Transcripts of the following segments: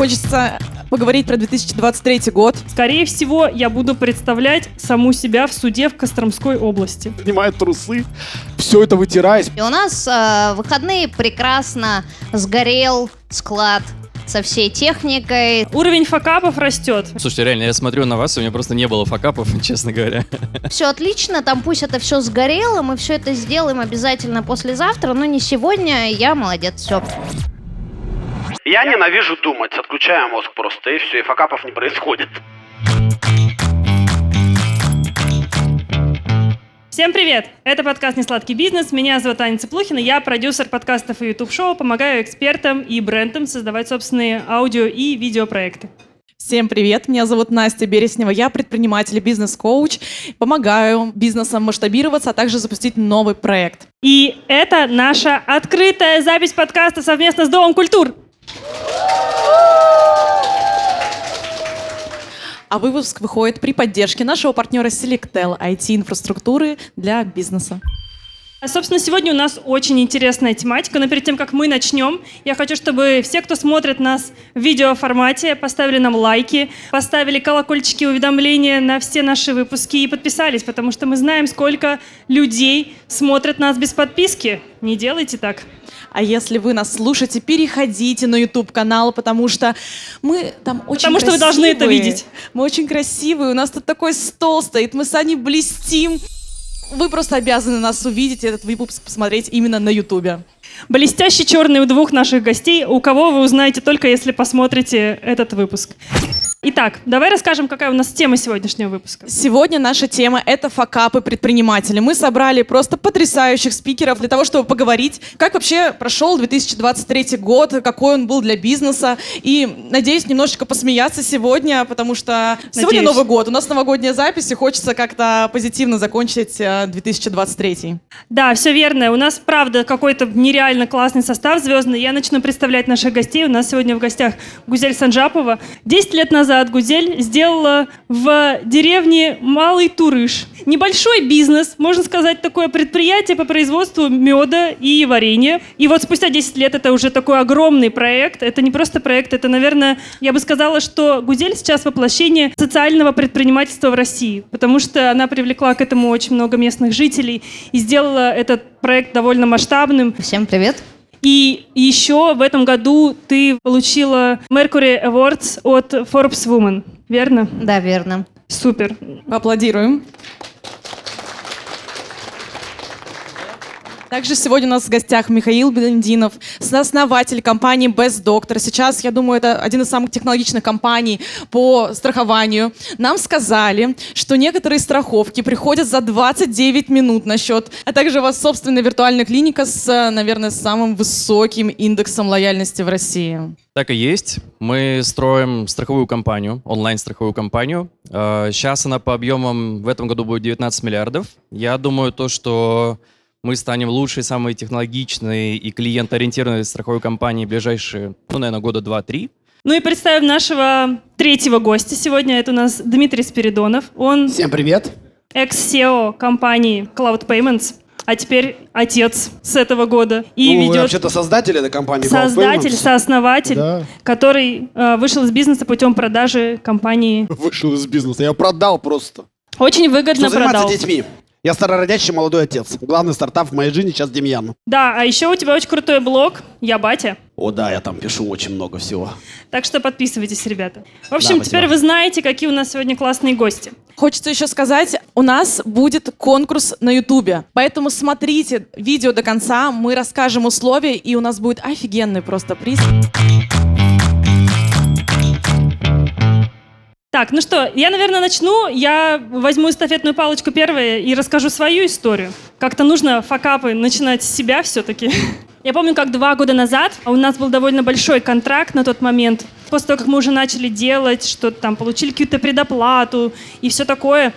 хочется поговорить про 2023 год. Скорее всего, я буду представлять саму себя в суде в Костромской области. Снимает трусы, все это вытираясь. И у нас э, выходные прекрасно сгорел склад со всей техникой. Уровень факапов растет. Слушайте, реально, я смотрю на вас, и у меня просто не было факапов, честно говоря. Все отлично, там пусть это все сгорело, мы все это сделаем обязательно послезавтра, но не сегодня, я молодец, все. Я ненавижу думать, отключаю мозг просто, и все, и факапов не происходит. Всем привет! Это подкаст «Несладкий бизнес». Меня зовут Аня Цыплухина. Я продюсер подкастов и YouTube-шоу, помогаю экспертам и брендам создавать собственные аудио и видеопроекты. Всем привет, меня зовут Настя Береснева, я предприниматель и бизнес-коуч, помогаю бизнесам масштабироваться, а также запустить новый проект. И это наша открытая запись подкаста совместно с Домом культур. А выпуск выходит при поддержке нашего партнера Selectel IT-инфраструктуры для бизнеса. А, Собственно, сегодня у нас очень интересная тематика, но перед тем, как мы начнем, я хочу, чтобы все, кто смотрит нас в видеоформате, поставили нам лайки, поставили колокольчики уведомления на все наши выпуски и подписались, потому что мы знаем, сколько людей смотрят нас без подписки. Не делайте так. А если вы нас слушаете, переходите на YouTube-канал, потому что мы там очень Потому что вы должны это красивые. видеть. Мы очень красивые, у нас тут такой стол стоит, мы с Аней блестим. Вы просто обязаны нас увидеть этот выпуск посмотреть именно на YouTube. Блестящий черный у двух наших гостей, у кого вы узнаете только если посмотрите этот выпуск. Итак, давай расскажем, какая у нас тема сегодняшнего выпуска. Сегодня наша тема — это факапы предпринимателей. Мы собрали просто потрясающих спикеров для того, чтобы поговорить, как вообще прошел 2023 год, какой он был для бизнеса. И, надеюсь, немножечко посмеяться сегодня, потому что сегодня Надеюсь. Новый год, у нас новогодняя запись, и хочется как-то позитивно закончить э, 2023. Да, все верно. У нас, правда, какой-то нереально классный состав звездный. Я начну представлять наших гостей. У нас сегодня в гостях Гузель Санжапова. Десять лет назад Гузель сделала в деревне Малый Турыш. Небольшой бизнес, можно сказать, такое предприятие по производству меда и варенья. И вот спустя 10 лет это уже такой огромный проект. Это не просто проект, это, наверное, я бы сказала, что Гузель сейчас воплощение социального предпринимательства в России, потому что она привлекла к этому очень много местных жителей и сделала этот проект довольно масштабным. Всем привет. И еще в этом году ты получила Mercury Awards от Forbes Woman, верно? Да, верно. Супер. Поаплодируем. Также сегодня у нас в гостях Михаил Бендинов, сооснователь компании Best Doctor. Сейчас, я думаю, это один из самых технологичных компаний по страхованию. Нам сказали, что некоторые страховки приходят за 29 минут на счет, а также у вас собственная виртуальная клиника с, э, наверное, самым высоким индексом лояльности в России. Так и есть. Мы строим страховую компанию, онлайн-страховую компанию. Сейчас она по объемам в этом году будет 19 миллиардов. Я думаю, то, что мы станем лучшей, самой технологичной и клиентоориентированной страховой компанией в ближайшие, ну, наверное, года 2-3. Ну и представим нашего третьего гостя сегодня. Это у нас Дмитрий Спиридонов. Он Всем привет. экс-SEO компании Cloud Payments, а теперь отец с этого года. И ну, ведет вообще-то создатель этой компании. Создатель, сооснователь, Да. который э, вышел из бизнеса путем продажи компании. Вышел из бизнеса. Я продал просто. Очень выгодно Что заниматься продал. детьми? Я старородящий молодой отец. Главный стартап в моей жизни сейчас Демьян. Да, а еще у тебя очень крутой блог «Я батя». О, да, я там пишу очень много всего. Так что подписывайтесь, ребята. В общем, Да, теперь вы знаете, какие у нас сегодня классные гости. Хочется еще сказать, у нас будет конкурс на Ютубе, поэтому смотрите видео до конца, мы расскажем условия, и у нас будет офигенный просто приз. Так, ну что, я, наверное, начну. Я возьму эстафетную палочку первая и расскажу свою историю. Как-то нужно факапы начинать с себя все-таки. Я помню, как два года назад у нас был довольно большой контракт на тот момент. После того, как мы уже начали делать, что-то там, получили какую-то предоплату и все такое,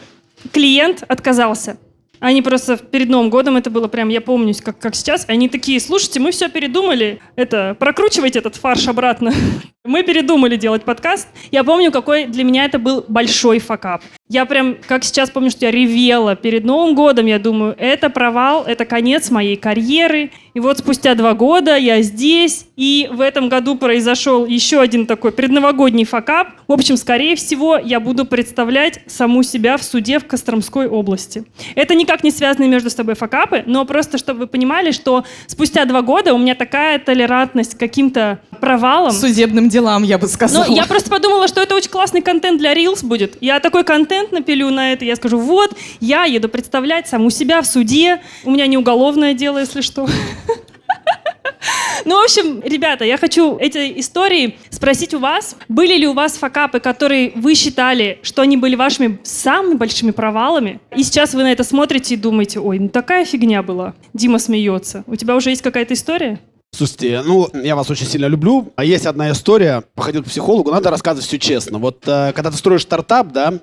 клиент отказался. Они просто перед Новым годом, это было прям, я помню, как, как сейчас, они такие, слушайте, мы все передумали, это, прокручивайте этот фарш обратно. Мы передумали делать подкаст. Я помню, какой для меня это был большой факап. Я прям, как сейчас помню, что я ревела перед Новым годом. Я думаю, это провал, это конец моей карьеры. И вот спустя два года я здесь. И в этом году произошел еще один такой предновогодний факап. В общем, скорее всего, я буду представлять саму себя в суде в Костромской области. Это никак не связаны между собой факапы, но просто, чтобы вы понимали, что спустя два года у меня такая толерантность к каким-то провалам. Судебным делам, я бы сказала. Ну, я просто подумала, что это очень классный контент для Reels будет. Я такой контент напилю на это, я скажу, вот, я еду представлять саму себя в суде. У меня не уголовное дело, если что. Ну, в общем, ребята, я хочу эти истории спросить у вас. Были ли у вас факапы, которые вы считали, что они были вашими самыми большими провалами? И сейчас вы на это смотрите и думаете, ой, ну такая фигня была. Дима смеется. У тебя уже есть какая-то история? Слушайте, ну, я вас очень сильно люблю. А есть одна история. Походил к психологу, надо рассказывать все честно. Вот э, когда ты строишь стартап, да,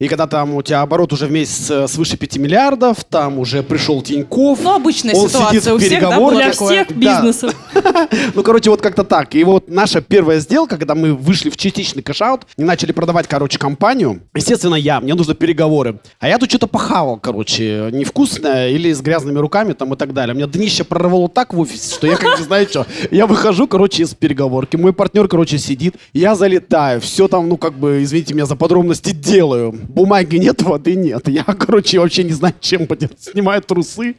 и когда там у тебя оборот уже в месяц э, свыше 5 миллиардов, там уже пришел Тиньков. Ну, обычная он ситуация сидит у всех, да, была Для такое. всех Да. бизнесов. Ну, короче, вот как-то так. И вот наша первая сделка, когда мы вышли в частичный cash-out и начали продавать, короче, компанию, естественно, я, мне нужны переговоры. А я тут что-то похавал, короче, невкусное или с грязными руками там и так далее. У меня днище прорвало так в офисе, что я как не знаю что. Я выхожу, короче, из переговорки. Мой партнер, короче, сидит. Я залетаю. Все там, ну, как бы, извините меня за подробности, делаю. Бумаги нет, воды нет. Я, короче, вообще не знаю, чем поделать. Снимаю трусы,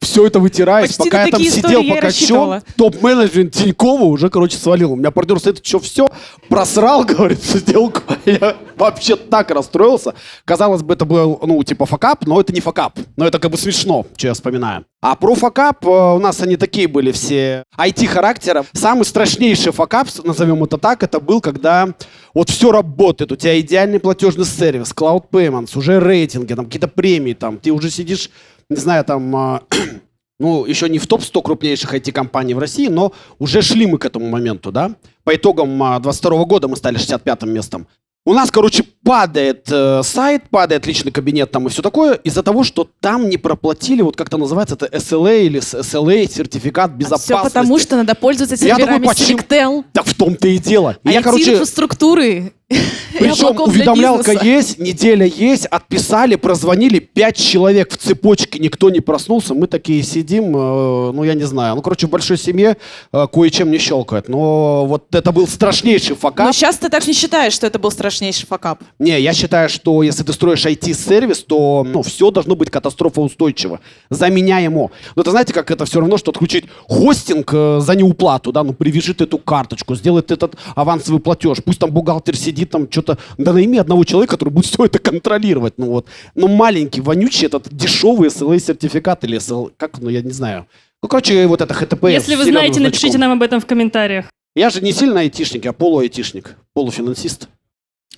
все это вытираюсь. Почти Пока я там сидел, я пока чё, топ-менеджмент Тинькова уже, короче, свалил. У меня партнер стоит, что все, просрал, говорит, сделку. Я вообще так расстроился. Казалось бы, это был, ну, типа факап, но это не факап. Но это как бы смешно, что я вспоминаю. А про факап э, у нас они такие были все IT-характера. Самый страшнейший факап, назовем это так, это был, когда вот все работает. У тебя идеальный платежный сервис, Cloud Payments, уже рейтинги, там какие-то премии, там ты уже сидишь, не знаю, там... э, ну, еще не в топ-100 крупнейших IT-компаний в России, но уже шли мы к этому моменту, да. По итогам 22 года мы стали 65-м местом. У нас, короче, падает э, сайт, падает личный кабинет там и все такое из-за того, что там не проплатили, вот как-то называется, это SLA или SLA, сертификат безопасности. Все потому, что надо пользоваться Я серверами такой, почему? Selectel. Так в том-то и дело. И я, короче, инфраструктуры. причем уведомлялка есть, неделя есть, отписали, прозвонили, пять человек в цепочке, никто не проснулся, мы такие сидим, э, ну я не знаю, ну короче в большой семье э, кое-чем не щелкает, но вот это был страшнейший факап. Но сейчас ты так не считаешь, что это был страшнейший факап. Не, я считаю, что если ты строишь IT-сервис, то ну, все должно быть катастрофоустойчиво, заменяемо. Но это знаете, как это все равно, что отключить хостинг э, за неуплату, да, ну привяжи ты эту карточку, сделай ты этот авансовый платеж, пусть там бухгалтер сидит, там что-то, да найми одного человека, который будет все это контролировать, ну вот. Но маленький, вонючий этот дешевый SLA-сертификат или SL, как, ну я не знаю. Ну, короче, вот это HTTPS. Если вы знаете, напишите значком. нам об этом в комментариях. Я же не сильно айтишник, я полуайтишник, полуфинансист.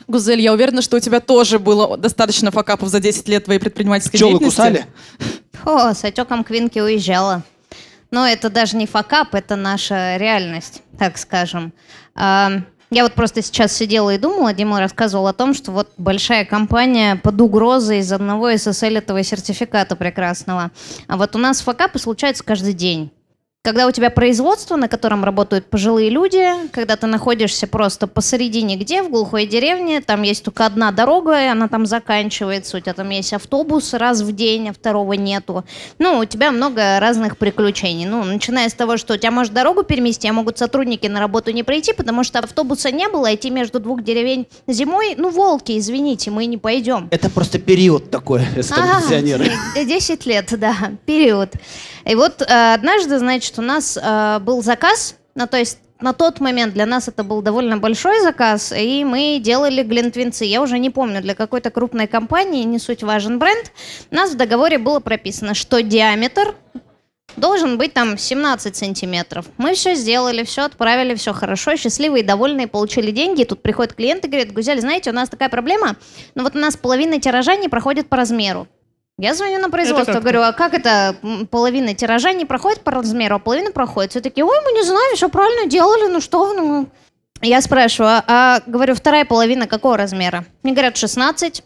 Гузель, я уверена, что у тебя тоже было достаточно факапов за 10 лет твоей предпринимательской Пчелы деятельности. кусали? О, с отеком Квинки уезжала. Но это даже не факап, это наша реальность, так скажем. А, Я вот просто сейчас сидела и думала, Дима рассказывал о том, что вот большая компания под угрозой из одного SSL этого сертификата прекрасного. А вот у нас факапы случаются каждый день. Когда у тебя производство, на котором работают пожилые люди, когда ты находишься просто посередине где, в глухой деревне, там есть только одна дорога, и она там заканчивается, у тебя там есть автобус раз в день, а второго нету. Ну, у тебя много разных приключений. Ну, начиная с того, что у тебя может дорогу перемести, а могут сотрудники на работу не прийти, потому что автобуса не было, а идти между двух деревень зимой, ну, волки, извините, мы не пойдем. Это просто период такой, если там Ага, пенсионеры. э, 10 лет, да, период. И вот э, однажды, значит, у нас э, был заказ, ну, то есть на тот момент для нас это был довольно большой заказ, и мы делали глинтвинцы. Я уже не помню, для какой-то крупной компании, не суть важен бренд, у нас в договоре было прописано, что диаметр должен быть там 17 сантиметров. Мы все сделали, все отправили, все хорошо, счастливые, довольные, получили деньги. И тут приходит клиент и говорит, Гузель, знаете, у нас такая проблема, но вот у нас половина тиража не проходит по размеру. Я звоню на производство, как-то? говорю, а как это половина тиража не проходит по размеру, а половина проходит? Все такие, ой, мы не знаем, все правильно делали, ну что ну». Я спрашиваю, а, а, говорю, вторая половина какого размера? Мне говорят, 16.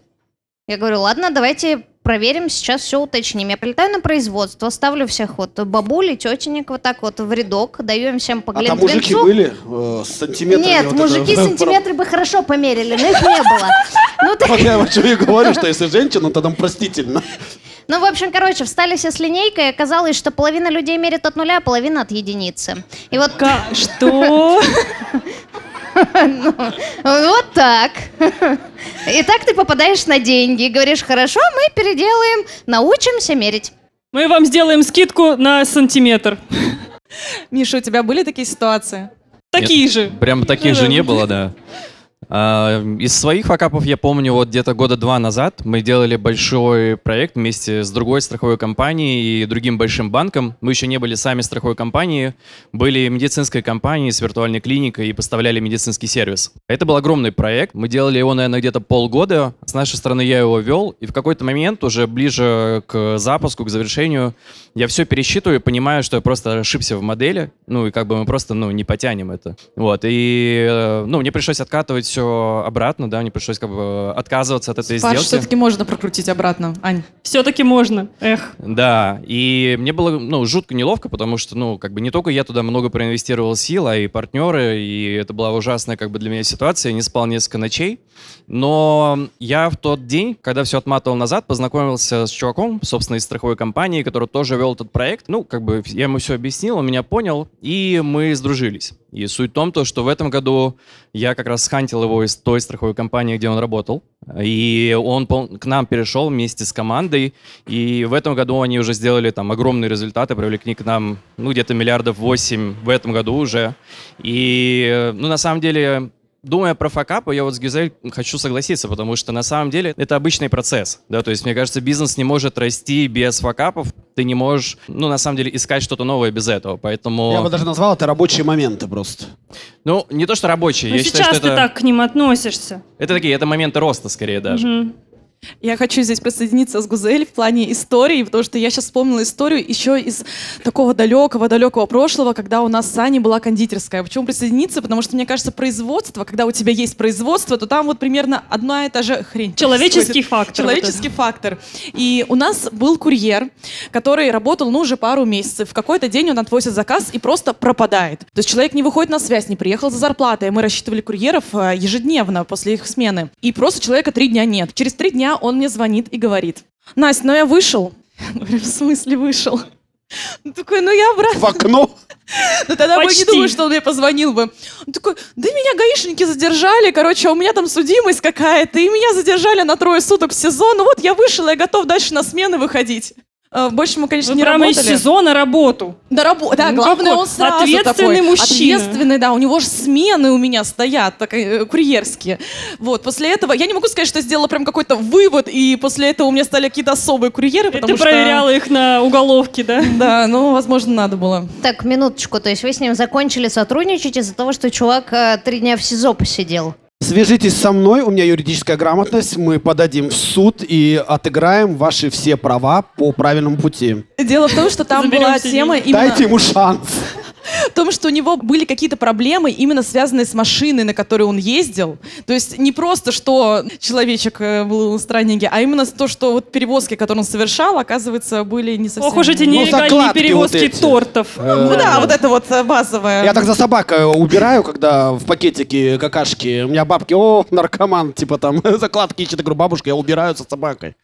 Я говорю, ладно, давайте проверим, сейчас все уточним. Я прилетаю на производство, ставлю всех вот бабулей, тетенек вот так вот в рядок, даю им всем по А там мужики были э, с сантиметрами? Нет, вот это- мужики сантиметры бы хорошо померили, но их не было. Ну, ты- Вот я о чем и говорю, что если женщина, то там простительно. Ну, в общем, короче, встали все с линейкой, и оказалось, что половина людей мерит от нуля, а половина от единицы. И вот Что? Вот так. И так ты попадаешь на деньги. Говоришь, хорошо, мы переделаем, научимся мерить. Мы вам сделаем скидку на сантиметр. Миша, у тебя были такие ситуации? Такие же. Прям таких Ну же не было, да. А, Из своих факапов я помню, вот где-то года два назад мы делали большой проект вместе с другой страховой компанией и другим большим банком. Мы еще не были сами страховой компанией, были медицинской компанией с виртуальной клиникой и поставляли медицинский сервис. Это был огромный проект. Мы делали его, наверное, где-то полгода. С нашей стороны я его вел, и в какой-то момент, уже ближе к запуску, к завершению, я все пересчитываю и понимаю, что я просто ошибся в модели, ну и как бы мы просто, ну, не потянем это. Вот, и, э, ну, мне пришлось откатывать все обратно, да, мне пришлось как бы отказываться от этой Паш, сделки. все-таки можно прокрутить обратно. Ань. Все-таки можно. Эх. Да, и мне было, ну, жутко неловко, потому что, ну, как бы не только я туда много проинвестировал сил, а и партнеры, и это была ужасная, как бы, для меня ситуация, я не спал несколько ночей, но я в тот день, когда все отматывал назад, познакомился с чуваком, собственно, из страховой компании, который тоже вел этот проект, ну, как бы, я ему все объяснил, он меня понял, и мы сдружились. И суть в том, то, что в этом году я как раз схантил его из той страховой компании, где он работал, и он к нам перешел вместе с командой, и в этом году они уже сделали там огромные результаты, привлекли к нам, ну, где-то миллиардов восемь в этом году уже. И, э, ну, на самом деле, думая про факапы, я вот с Гюзель хочу согласиться, потому что на самом деле это обычный процесс, да, то есть мне кажется, бизнес не может расти без факапов, ты не можешь, ну, на самом деле, искать что-то новое без этого, поэтому... Я бы даже назвал это рабочие моменты просто. Ну, не то, что рабочие, Ну, я считаю, сейчас что ты это... так к ним относишься. Это такие, это моменты роста скорее даже. Мгм. Я хочу здесь присоединиться с Гузель в плане истории, потому что я сейчас вспомнила историю еще из такого далекого-далекого прошлого, когда у нас с Аней была кондитерская. Почему присоединиться? Потому что, мне кажется, производство, когда у тебя есть производство, то там вот примерно одна и та же хрень. Человеческий происходит. фактор. Человеческий фактор. И у нас был курьер, который работал, ну, уже пару месяцев. В какой-то день он отвозит заказ и просто пропадает. То есть человек не выходит на связь, не приехал за зарплатой. Мы рассчитывали курьеров э, ежедневно после их смены. И просто человека три дня нет. Через три дня он мне звонит и говорит, Настя, ну я вышел. Я говорю, в смысле вышел? Он такой, ну я обратно. В окно. Ну тогда бы не думаю, что он мне позвонил бы. Он такой, да меня гаишники задержали, короче, а у меня там судимость какая-то, и меня задержали на трое суток в сезон. Ну вот я вышел, я готов дальше на смены выходить. А, Больше мы, конечно, Вы не прямо из работали. сезона работу. Да, рабо- да, Ну, главное, какой он сразу ответственный такой, мужчина. Ответственный, да, у него же смены у меня стоят, так, э, курьерские. Вот, после этого, я не могу сказать, что я сделала прям какой-то вывод, и после этого у меня стали какие-то особые курьеры, потому ты что... проверяла их на уголовке, да? Да, ну, возможно, надо было. Так, минуточку, то есть вы с ним закончили сотрудничать из-за того, что чувак э, три дня в СИЗО посидел? Свяжитесь со мной, у меня юридическая грамотность, мы подадим в суд и отыграем ваши все права по правильному пути. Дело в том, что там Заберем была тема именно... Дайте ему шанс. В том, что у него были какие-то проблемы, именно связанные с машиной, на которой он ездил. То есть не просто, что человечек э, был в страннике, а именно то, что вот перевозки, которые он совершал, оказывается, были не совсем... Ох уж эти Ну, нелегальные перевозки вот эти. тортов. Ну да, вот это вот э, базовое. Я так за собакой убираю, когда в пакетике какашки. У меня бабки, о, наркоман, типа там закладки. Я говорю, бабушка, я убираю за собакой.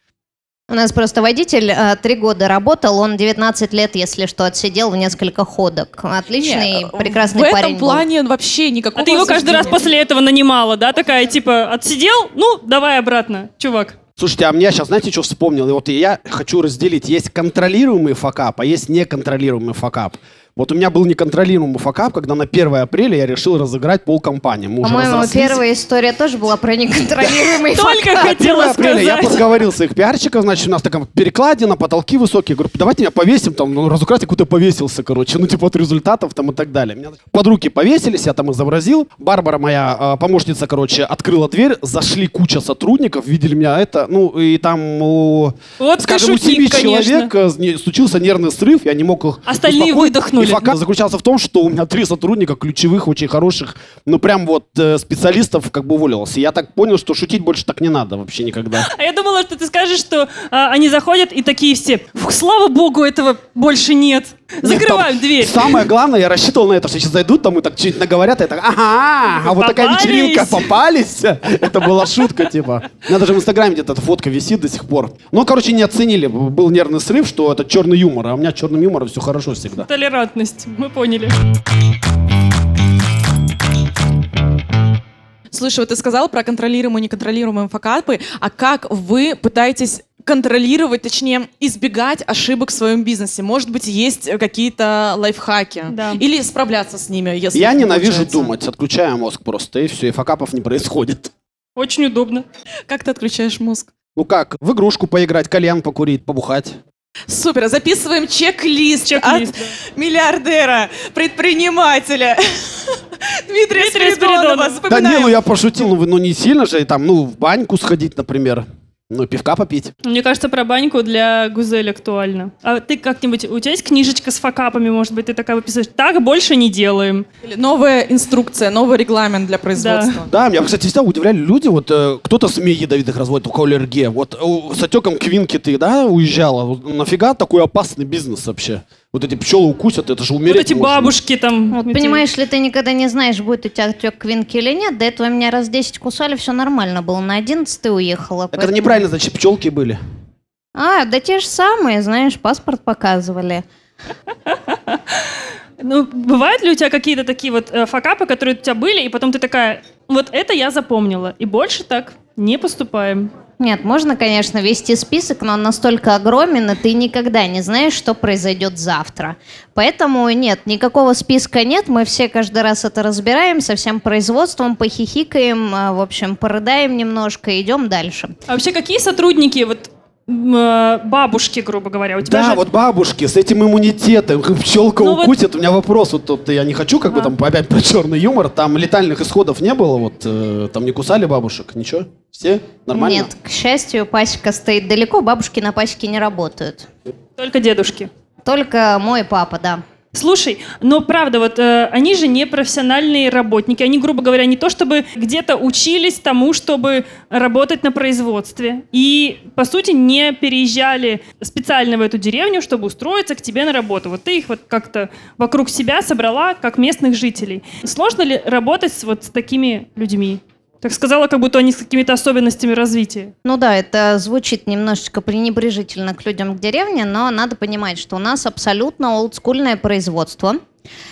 У нас просто водитель э, три года работал, он 19 лет, если что, отсидел в несколько ходок. Отличный, Нет, прекрасный В этом парень был. плане вообще никакого А ты его каждый раз после этого нанимала, да? Такая, типа, отсидел? Ну, давай обратно, чувак. Слушайте, а мне сейчас, знаете, что вспомнил? И вот я хочу разделить. Есть контролируемый факап, а есть неконтролируемый факап. Вот у меня был неконтролируемый факап, когда на 1 апреля я решил разыграть полкомпании. Мы По-моему, первая история тоже была про неконтролируемый Только факап. хотела 1 апреля я сказать. подговорил своих пиарщиков, значит, у нас такая перекладина, потолки высокие. Говорю, давайте меня повесим, там, ну, разукрасить, какой-то повесился, короче, ну, типа, от результатов там и так далее. Меня под руки повесились, я там изобразил. Барбара, моя э, помощница, короче, открыла дверь, зашли куча сотрудников, видели меня это, ну, и там, у, Вот скажем, у шутник, семи конечно. человек э, случился нервный срыв, я не мог их Остальные успокоить. выдохнули. Факап заключался в том, что у меня три сотрудника ключевых, очень хороших, ну прям вот э, специалистов как бы уволилось. И я так понял, что шутить больше так не надо вообще никогда. А я думала, что ты скажешь, что а, они заходят и такие все, «Фух, слава богу, этого больше нет. Закрываем Нет, там дверь. Самое главное, я рассчитывал на это, что сейчас зайдут, там и так что-нибудь наговорят, и я так, ага, а вот такая вечеринка, попались. Это была шутка, типа. У меня даже в Инстаграме где-то эта фотка висит до сих пор. Ну, короче, не оценили. Был нервный срыв, что это черный юмор, а у меня черным юмором все хорошо всегда. Толерантность, мы поняли. Слушай, вот ты сказал про контролируемые и неконтролируемые факапы, а как вы пытаетесь контролировать, точнее, избегать ошибок в своем бизнесе? Может быть, есть какие-то лайфхаки? Да. Или справляться с ними, если Я не ненавижу получается? думать, отключаю мозг просто, и все, и факапов не происходит. Очень удобно. Как ты отключаешь мозг? Ну как, в игрушку поиграть, кальян покурить, побухать. Супер, записываем чек-лист, Чек-лист, от да. миллиардера, предпринимателя Дмитрия Дмитрия Спиридонова. Спиридонова. Да не, ну я пошутил, ну, вы- ну не сильно же, и там, ну, в баньку сходить, например. Ну, пивка попить. Мне кажется, про баньку для Гузель актуально. А ты как-нибудь, у тебя есть книжечка с факапами, может быть, ты такая выписываешь? Так больше не делаем. Или Новая инструкция, новый регламент для производства. Да, меня, кстати, всегда удивляли люди, вот э, кто-то СМИ ядовитых разводит, у кого аллергия. Вот э, с отеком квинки ты, да, уезжала? Нафига такой опасный бизнес вообще? Вот эти пчелы укусят, это же умереть вот эти можно. бабушки там. Вот эти- понимаешь ли, ты никогда не знаешь, будет у тебя отек квинки или нет. До этого меня раз 10 кусали, все нормально было. На 11 уехала. Так это поэтому- неправильно, значит, пчелки были. А, да те же самые, знаешь, паспорт показывали. Ну, бывают ли у тебя какие-то такие вот э, факапы, которые у тебя были, и потом ты такая, вот это я запомнила, и больше так не поступаем. Нет, можно, конечно, вести список, но он настолько огромен, и ты никогда не знаешь, что произойдет завтра. Поэтому нет, никакого списка нет, мы все каждый раз это разбираем, со всем производством похихикаем, а, в общем, порыдаем немножко и идем дальше. А вообще какие сотрудники, вот бабушки, грубо говоря, у тебя Да, же... вот бабушки с этим иммунитетом, пчелка Ну вот- укусит. У меня вопрос, вот тут я не хочу как бы там опять про черный юмор, там летальных исходов не было, вот э, там не кусали бабушек, ничего? Все? Нормально? Нет, к счастью, пасека стоит далеко, бабушки на пасеке не работают. Только дедушки. Только мой папа, да. Слушай, но правда, вот э, они же не профессиональные работники. Они, грубо говоря, не то чтобы где-то учились тому, чтобы работать на производстве. И, по сути, не переезжали специально в эту деревню, чтобы устроиться к тебе на работу. Вот ты их вот как-то вокруг себя собрала, как местных жителей. Сложно ли работать вот с такими людьми? Так сказала, как будто они с какими-то особенностями развития. Ну да, это звучит немножечко пренебрежительно к людям в деревне, но надо понимать, что у нас абсолютно олдскульное производство.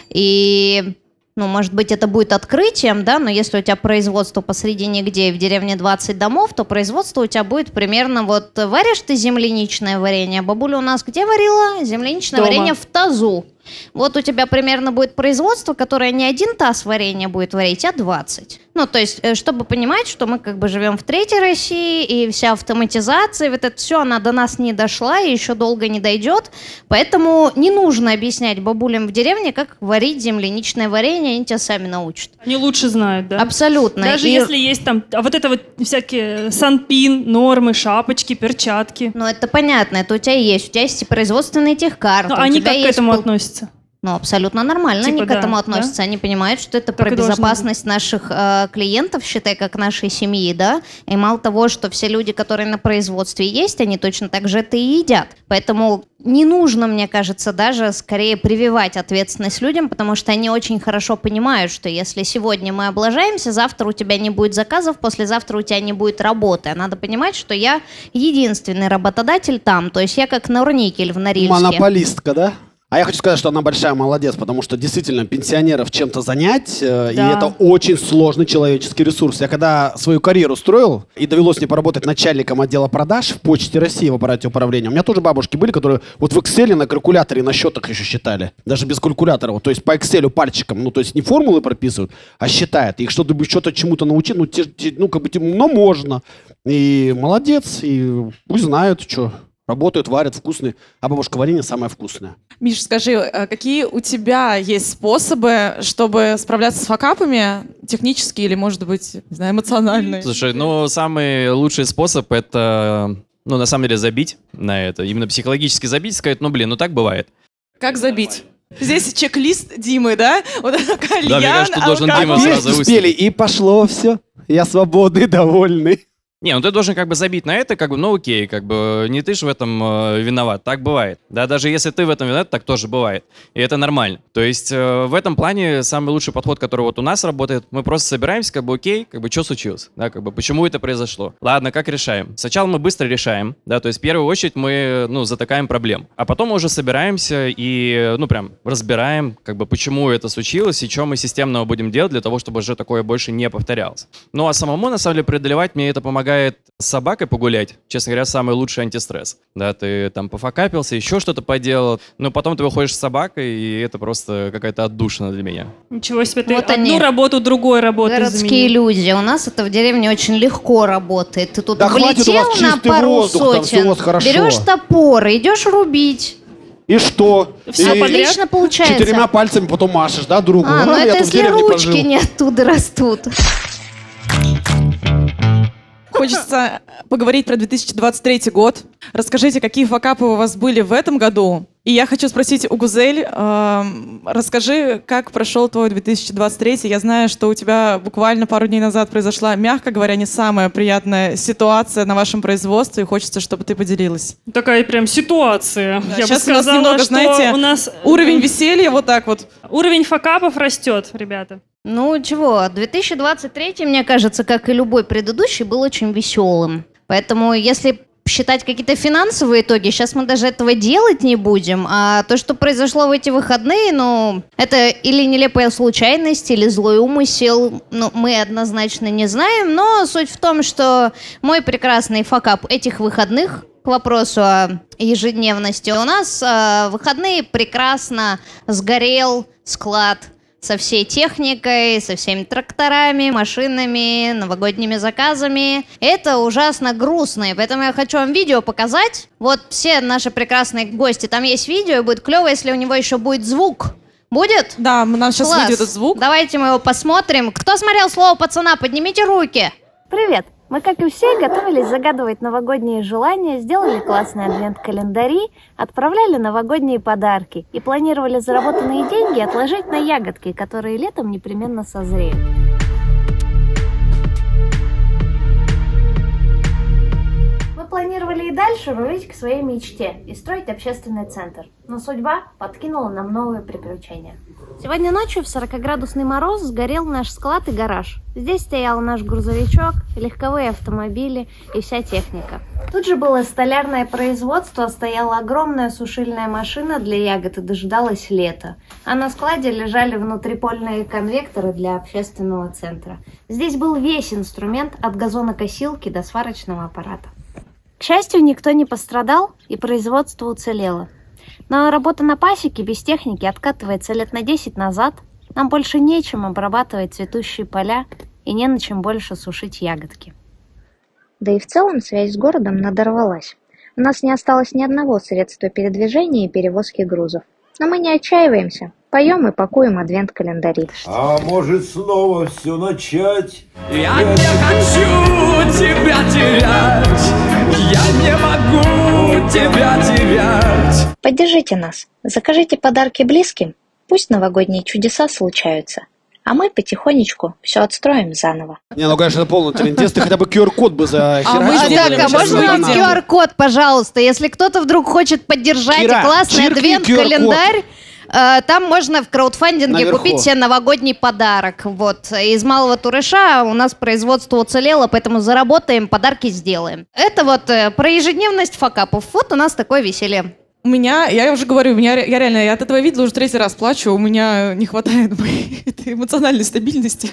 И, ну, может быть, это будет открытием, да, но если у тебя производство посреди нигде и в деревне 20 домов, то производство у тебя будет примерно вот варишь ты земляничное варенье. Бабуля у нас где варила? Земляничное Дома. варенье в тазу. Вот у тебя примерно будет производство, которое не один таз варенья будет варить, а 20. Ну, то есть, э, чтобы понимать, что мы как бы живем в третьей России, и вся автоматизация, вот это все, она до нас не дошла и еще долго не дойдет. Поэтому не нужно объяснять бабулям в деревне, как варить земляничное варенье, они тебя сами научат. Они лучше знают, да? Абсолютно. Даже И- если есть там а вот это вот всякие санпин, нормы, шапочки, перчатки. Ну, это понятно, это у тебя есть. У тебя есть и производственные техкарты. Но они как к этому пол- относятся? Ну, абсолютно нормально Типа они к да, этому да? относятся. Они понимают, что это Так про безопасность наших э, клиентов, считай, как нашей семьи, да. И мало того, что все люди, которые на производстве есть, они точно так же это и едят. Поэтому не нужно, мне кажется, даже скорее прививать ответственность людям, потому что они очень хорошо понимают, что если сегодня мы облажаемся, завтра у тебя не будет заказов, послезавтра у тебя не будет работы. А надо понимать, что я единственный работодатель там. То есть я как Норникель в Норильске. Монополистка, да? А я хочу сказать, что она большая молодец, потому что действительно пенсионеров чем-то занять, э, и Да. это очень сложный человеческий ресурс. Я когда свою карьеру строил, и довелось мне поработать начальником отдела продаж в Почте России в аппарате управления, у меня тоже бабушки были, которые вот в Excel на калькуляторе на счетах еще считали. Даже без калькулятора. Вот, то есть по Excel пальчиком. Ну, то есть не формулы прописывают, а считают. Их что-то что-то чему-то научить, ну, те- те- ну, как бы, но можно. И молодец, и пусть знают, что работают, варят вкусные. А бабушка варенье самое вкусное. Миш, скажи, а какие у тебя есть способы, чтобы справляться с факапами, технические или, может быть, не знаю, эмоциональные? Слушай, ну, самый лучший способ это, ну, на самом деле, забить на это. Именно психологически забить, сказать, ну, блин, ну так бывает. Как забить? Здесь чек-лист Димы, да? Вот кальян, кажется, тут должен алкоголь. Дима сразу выступить. спели, и пошло все. Я свободный, довольный. Не, ну ты должен как бы забить на это, как бы, ну окей, как бы не ты же в этом э, виноват, так бывает. Да, даже если ты в этом виноват, так тоже бывает. И это нормально. То есть э, в этом плане самый лучший подход, который вот у нас работает, мы просто собираемся, как бы окей, как бы что случилось, да, как бы почему это произошло. Ладно, как решаем? Сначала мы быстро решаем, да, то есть в первую очередь мы, ну, затыкаем проблему, а потом мы уже собираемся и, ну, прям разбираем, как бы почему это случилось и что мы системного будем делать для того, чтобы уже такое больше не повторялось. Ну, а самому, на самом деле, преодолевать мне это помогает с собакой погулять. Честно говоря, самый лучший антистресс. Да, ты там пофакапился, еще что-то поделал, но потом ты выходишь с собакой, и это просто какая-то отдушина для меня. Ничего себе, ты Вот одну они. работу другой работой Городские заменил. люди. У нас это в деревне очень легко работает. Ты тут Да влетел вас на пару воздух, сотен, берешь топор, идешь рубить. И что? Всё И? Отлично получается. Четырьмя пальцами потом машешь, да, другу? А, ну я это если ручки пожил. не оттуда растут. Хочется поговорить про 2023 год. Расскажите, какие факапы у вас были в этом году? И я хочу спросить у Гузель, эм, расскажи, как прошел твой 2023? Я знаю, что у тебя буквально пару дней назад произошла, мягко говоря, не самая приятная ситуация на вашем производстве, и хочется, чтобы ты поделилась. Такая прям ситуация. Да, Я сейчас бы у нас сказала, немного, что знаете, у нас Уровень веселья вот так вот. уровень факапов растет, ребята. Ну чего, 2023, мне кажется, как и любой предыдущий, был очень веселым. Поэтому если считать какие-то финансовые итоги, сейчас мы даже этого делать не будем. А то, что произошло в эти выходные, ну, это или нелепая случайность, или злой умысел, ну, мы однозначно не знаем. Но суть в том, что мой прекрасный факап этих выходных к вопросу о ежедневности. У нас э, выходные прекрасно сгорел склад со всей техникой, со всеми тракторами, машинами, новогодними заказами. Это ужасно грустно, и поэтому я хочу вам видео показать. Вот все наши прекрасные гости, там есть видео, и будет клево, если у него еще будет звук. Будет? Да, м- нам сейчас Класс. выйдет этот звук. Давайте мы его посмотрим. Кто смотрел слово пацана, поднимите руки. Привет! Мы, как и все, готовились загадывать новогодние желания, сделали классные адвент-календари, отправляли новогодние подарки и планировали заработанные деньги отложить на ягодки, которые летом непременно созреют. Планировали и дальше рулить к своей мечте и строить общественный центр. Но судьба подкинула нам новые приключения. Сегодня ночью в 40-градусный мороз сгорел наш склад и гараж. Здесь стоял наш грузовичок, легковые автомобили и вся техника. Тут же было столярное производство, стояла огромная сушильная машина для ягод и дожидалась лета. А на складе лежали внутрипольные конвекторы для общественного центра. Здесь был весь инструмент от газонокосилки до сварочного аппарата. К счастью, никто не пострадал и производство уцелело. Но работа на пасеке без техники откатывается лет на 10 назад. Нам больше нечем обрабатывать цветущие поля и не на чем больше сушить ягодки. Да и в целом связь с городом надорвалась. У нас не осталось ни одного средства передвижения и перевозки грузов. Но мы не отчаиваемся. Поем и пакуем адвент-календари. А может снова все начать? Я не хочу тебя терять, я не могу тебя терять. Поддержите нас. Закажите подарки близким. Пусть новогодние чудеса случаются. А мы потихонечку все отстроим заново. Не, ну, конечно, это полный трендец. Ты хотя бы QR-код бы А мы захерачил. сделали, Так, а можно нам. QR-код, пожалуйста? Если кто-то вдруг хочет поддержать Кира, классный адвент-календарь, там можно в краудфандинге Наверху. купить себе новогодний подарок. Вот. Из малого турыша у нас производство уцелело, поэтому заработаем, подарки сделаем. Это вот э, про ежедневность факапов. Вот у нас такое веселье. У меня, я уже говорю, у меня, я реально, я от этого видела уже третий раз плачу, у меня не хватает моей этой эмоциональной стабильности.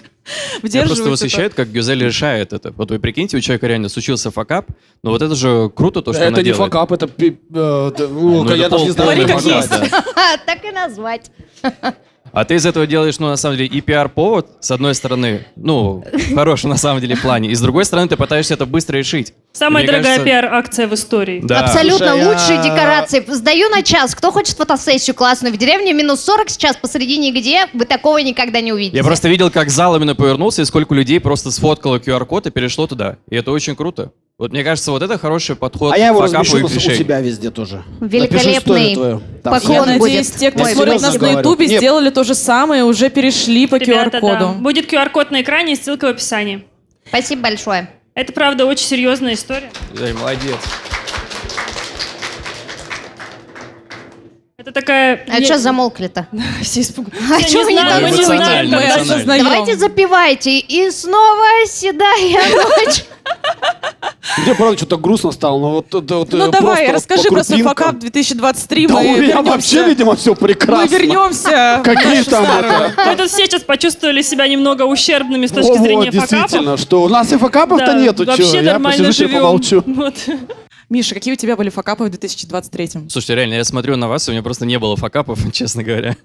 Меня просто это. восхищает, как Гюзель решает это. Вот вы прикиньте, у человека реально случился факап, но вот это же круто, то, что Это она не делает. факап, это... э, ну, Ну, я это даже не знаю. Говори, как есть. Так и назвать. А ты из этого делаешь, ну, на самом деле, и пиар-повод, с одной стороны, ну, в хорошем, на самом деле, плане, и с другой стороны, ты пытаешься это быстро решить. Самая И мне дорогая кажется- пиар-акция в истории. Да. Абсолютно Слушай, я- лучшие декорации. Сдаю на час. Кто хочет фотосессию классную в деревне? Минус 40 сейчас посредине где? Вы такого никогда не увидите. Я просто видел, как зал именно повернулся, и сколько людей просто сфоткало QR-код и перешло туда. И это очень круто. Вот мне кажется, вот это хороший подход А я его размещу у себя везде тоже. Великолепный поклон Я надеюсь, будет. те, кто Ой, смотрит нас на. Ютубе, сделали то же самое, уже перешли по да. QR-коду. Будет QR-код на экране и ссылка в описании. Спасибо большое. Это, правда, очень серьезная история. Эй, молодец. Это такая... А что замолкли-то? Все испугались. А Я не вы не осознаем. Давайте запивайте. И снова седая ночь. Мне правда что-то грустно стало, но вот, вот, вот, Ну э, давай, расскажи про свой факап 2023. Да мы у меня вернемся. вообще, видимо, все прекрасно. Мы вернемся. Какие там это? Мы тут все сейчас почувствовали себя немного ущербными с точки зрения действительно, факапов. что у нас и факапов-то нету, чё, вообще я нормально посижу себе живем. помолчу. Миша, какие у тебя были факапы в 2023? Слушайте, реально, я смотрю на вас, и у меня просто не было факапов, честно говоря.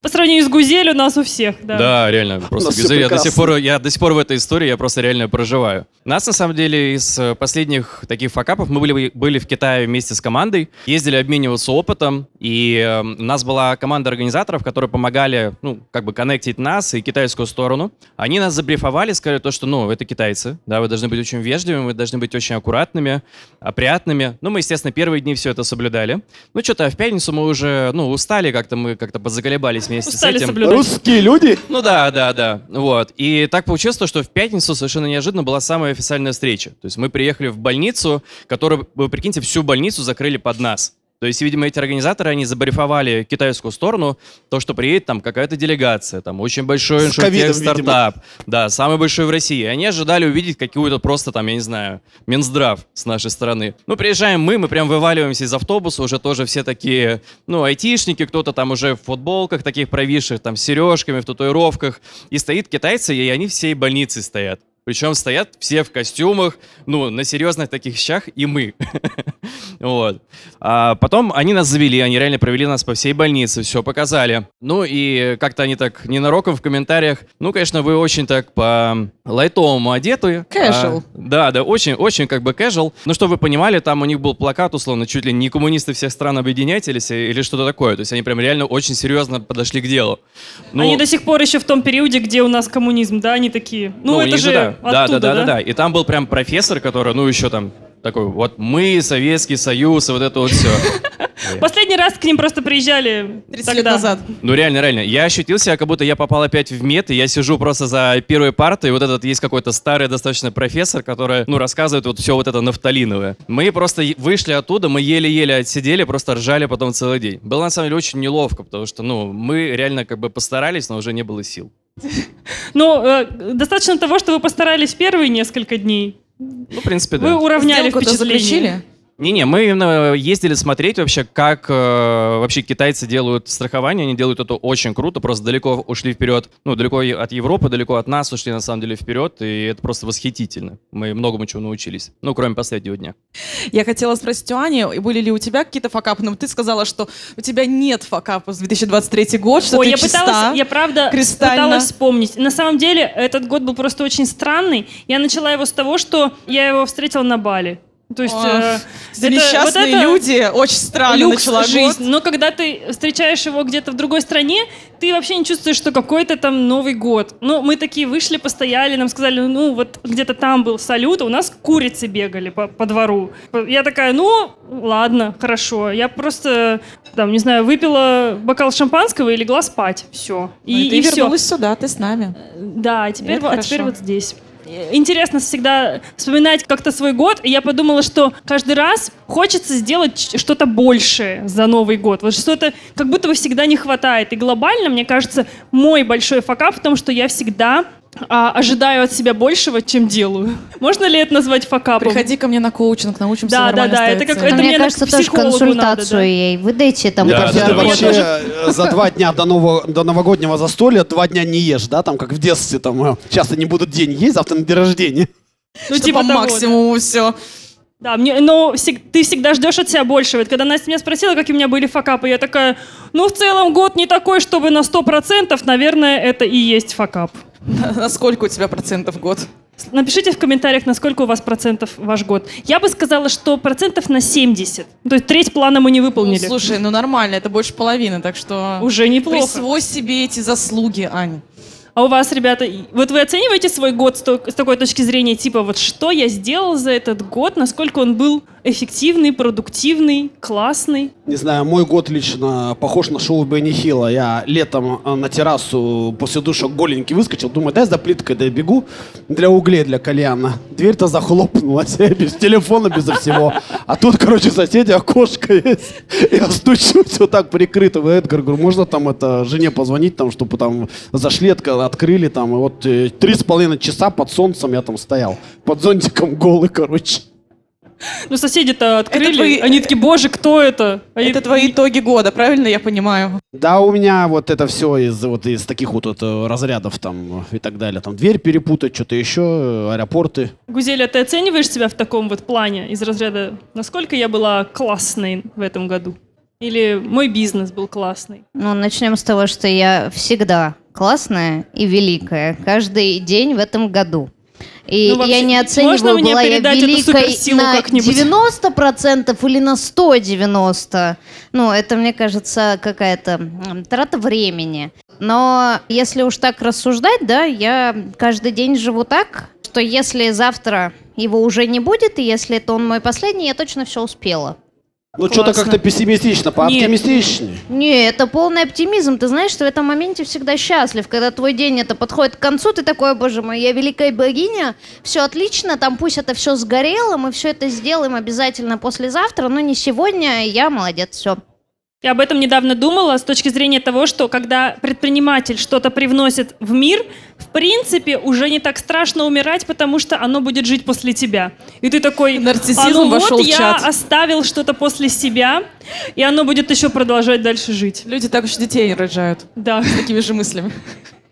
По сравнению с Гузель у нас у всех, да. Да, реально. Просто Гюзель, я до сих пор, я до сих пор в этой истории, я просто реально проживаю. Нас, на самом деле, из э, последних таких факапов, мы были, были в Китае вместе с командой, ездили обмениваться опытом, и э, у нас была команда организаторов, которые помогали, ну, как бы коннектить нас и китайскую сторону. Они нас забрифовали, сказали то, что, ну, это китайцы, да, вы должны быть очень вежливыми, вы должны быть очень аккуратными, опрятными. Ну, мы, естественно, первые дни все это соблюдали. Ну, что-то в пятницу мы уже, ну, устали как-то, мы как-то позаколебались вместе Устали с этим. соблюдать. Русские люди? Ну да, да, да. Вот. И так получилось, то, что в пятницу совершенно неожиданно была самая официальная встреча. То есть мы приехали в больницу, которую, вы прикиньте, всю больницу закрыли под нас. То есть, видимо, эти организаторы, они забарифовали китайскую сторону, то, что приедет там какая-то делегация, там очень большой иншуртех стартап, да, самый большой в России. И они ожидали увидеть какую-то просто там, я не знаю, Минздрав с нашей стороны. Ну, приезжаем мы, мы прям вываливаемся из автобуса, уже тоже все такие, ну, айтишники, кто-то там уже в футболках таких провисших, там, с сережками, в татуировках. И стоит китайцы, и они всей больницей стоят. Причем стоят все в костюмах, ну, на серьезных таких щах, и мы. Вот. А потом они нас завели, они реально провели нас по всей больнице, все показали. Ну и как-то они так ненароком в комментариях, ну, конечно, вы очень так по лайтовому одеты. Casual. А, да, да, очень, очень как бы casual. Ну, чтобы вы понимали, там у них был плакат, условно, чуть ли не коммунисты всех стран объединяйтесь или что-то такое. То есть они прям реально очень серьезно подошли к делу. Ну, Они до сих пор еще в том периоде, где у нас коммунизм, да, они такие. Ну, у это них же да. Да, да, да, да, да. И там был прям профессор, который, ну, еще там такой, вот мы, Советский Союз, и вот это вот все. Последний раз к ним просто приезжали 30 тогда. лет назад. Ну реально, реально. Я ощутил себя, как будто я попал опять в мед, и я сижу просто за первой партой, и вот этот есть какой-то старый достаточно профессор, который, ну, рассказывает вот все вот это нафталиновое. Мы просто вышли оттуда, мы еле-еле отсидели, просто ржали потом целый день. Было на самом деле очень неловко, потому что, ну, мы реально как бы постарались, но уже не было сил. Ну, э, достаточно того, что вы постарались первые несколько дней. Ну, в принципе, Вы да. уравняли Сделку-то впечатление. заключили? Не-не, мы именно ездили смотреть вообще, как э, вообще китайцы делают страхование. Они делают это очень круто, просто далеко ушли вперед. Ну, далеко от Европы, далеко от нас ушли на самом деле вперед, и это просто восхитительно. Мы многому чего научились. Ну, кроме последнего дня. Я хотела спросить у Ани, были ли у тебя какие-то факапы, но ты сказала, что у тебя нет факапов за 2023 год, что Ой, ты я чиста. пыталась, я правда пыталась вспомнить. На самом деле, этот год был просто очень странный. Я начала его с того, что я его встретила на Бали. То есть... Ох, э, несчастные вот это люди, очень странно начала жизнь. Но когда ты встречаешь его где-то в другой стране, ты вообще не чувствуешь, что какой-то там Новый год. Ну, мы такие вышли, постояли, нам сказали, ну, вот где-то там был салют, а у нас курицы бегали по, по двору. Я такая, ну, ладно, хорошо. Я просто, там, не знаю, выпила бокал шампанского и легла спать. Все. Ну, и, ты вернулась сюда, ты с нами. Да, а теперь, а теперь вот здесь. Интересно всегда вспоминать как-то свой год, и я подумала, что каждый раз хочется сделать что-то большее за Новый год. Вот что-то как будто бы всегда не хватает. И глобально, мне кажется, мой большой факап в том, что я всегда а, ожидаю от себя большего, чем делаю. Можно ли это назвать факапом? Приходи ко мне на коучинг, научимся Да, да, нормально да, ставить это как- это мне мне кажется, тоже психологу консультацию надо, да. ей выдайте там. Да, да, ты да. вообще за два дня до, нового, до новогоднего застолья два дня не ешь, да? Там как в детстве, там э, часто не будут день есть, завтра на день рождения. Ну, Что типа по да. максимуму все. Да, мне, но всег- ты всегда ждешь от себя большего. Вот когда Настя меня спросила, какие у меня были факапы, я такая, ну, в целом год не такой, чтобы на 100%, наверное, это и есть факап. На сколько у тебя процентов год? Напишите в комментариях, насколько у вас процентов ваш год. Я бы сказала, что процентов на 70. То есть треть плана мы не Ну, выполнили. слушай, ну нормально, это больше половины, так что... Уже неплохо. Присвой себе эти заслуги, Аня. А у вас, ребята, вот вы оцениваете свой год с, такой точки зрения, типа, вот что я сделал за этот год, насколько он был эффективный, продуктивный, классный? Не знаю, мой год лично похож на шоу Бенни Хилла. Я летом э, на террасу после душа голенький выскочил, думаю, дай за плиткой добегу для углей, для кальяна. Дверь-то захлопнулась, я без телефона, безо всего. А тут, короче, соседи окошко есть. Я стучусь вот так прикрыто. Эдгар, говорю, можно там это жене позвонить, там, чтобы там зашли, отк- открыли там. И вот э, три с половиной часа под солнцем я там стоял. Под зонтиком голый, короче. Ну, соседи-то открыли, твои- они такие, боже, кто это? Они- Это твои итоги года, правильно я понимаю? Да, у меня вот это все из вот из таких вот, это, разрядов там и так далее. Там дверь перепутать, что-то еще, э, аэропорты. Гузеля, ты оцениваешь себя в таком вот плане из разряда, насколько я была классной в этом году? Или мой бизнес был классный? Ну, начнем с того, что я всегда классная и великая. Каждый день в этом году. И Ну, вообще, я не можно оцениваю, мне была я великой на как-нибудь? 90% или на 190%. Ну, это, мне кажется, какая-то трата времени. Но если уж так рассуждать, да, я каждый день живу так, что если завтра его уже не будет, и если это он мой последний, я точно все успела. Ну, что-то как-то пессимистично, пооптимистичнее. Не, это полный оптимизм. Ты знаешь, что в этом моменте всегда счастлив. Когда твой день это подходит к концу, ты такой, «О, боже мой, я великая богиня, все отлично, там пусть это все сгорело, мы все это сделаем обязательно послезавтра, но не сегодня, я молодец, все. Я об этом недавно думала с точки зрения того, что когда предприниматель что-то привносит в мир, в принципе, уже не так страшно умирать, потому что оно будет жить после тебя. И ты такой, Нарциссизм а ну вошел вот в я чат. оставил что-то после себя, и оно будет еще продолжать дальше жить. Люди так уж детей рожают Да, с такими же мыслями.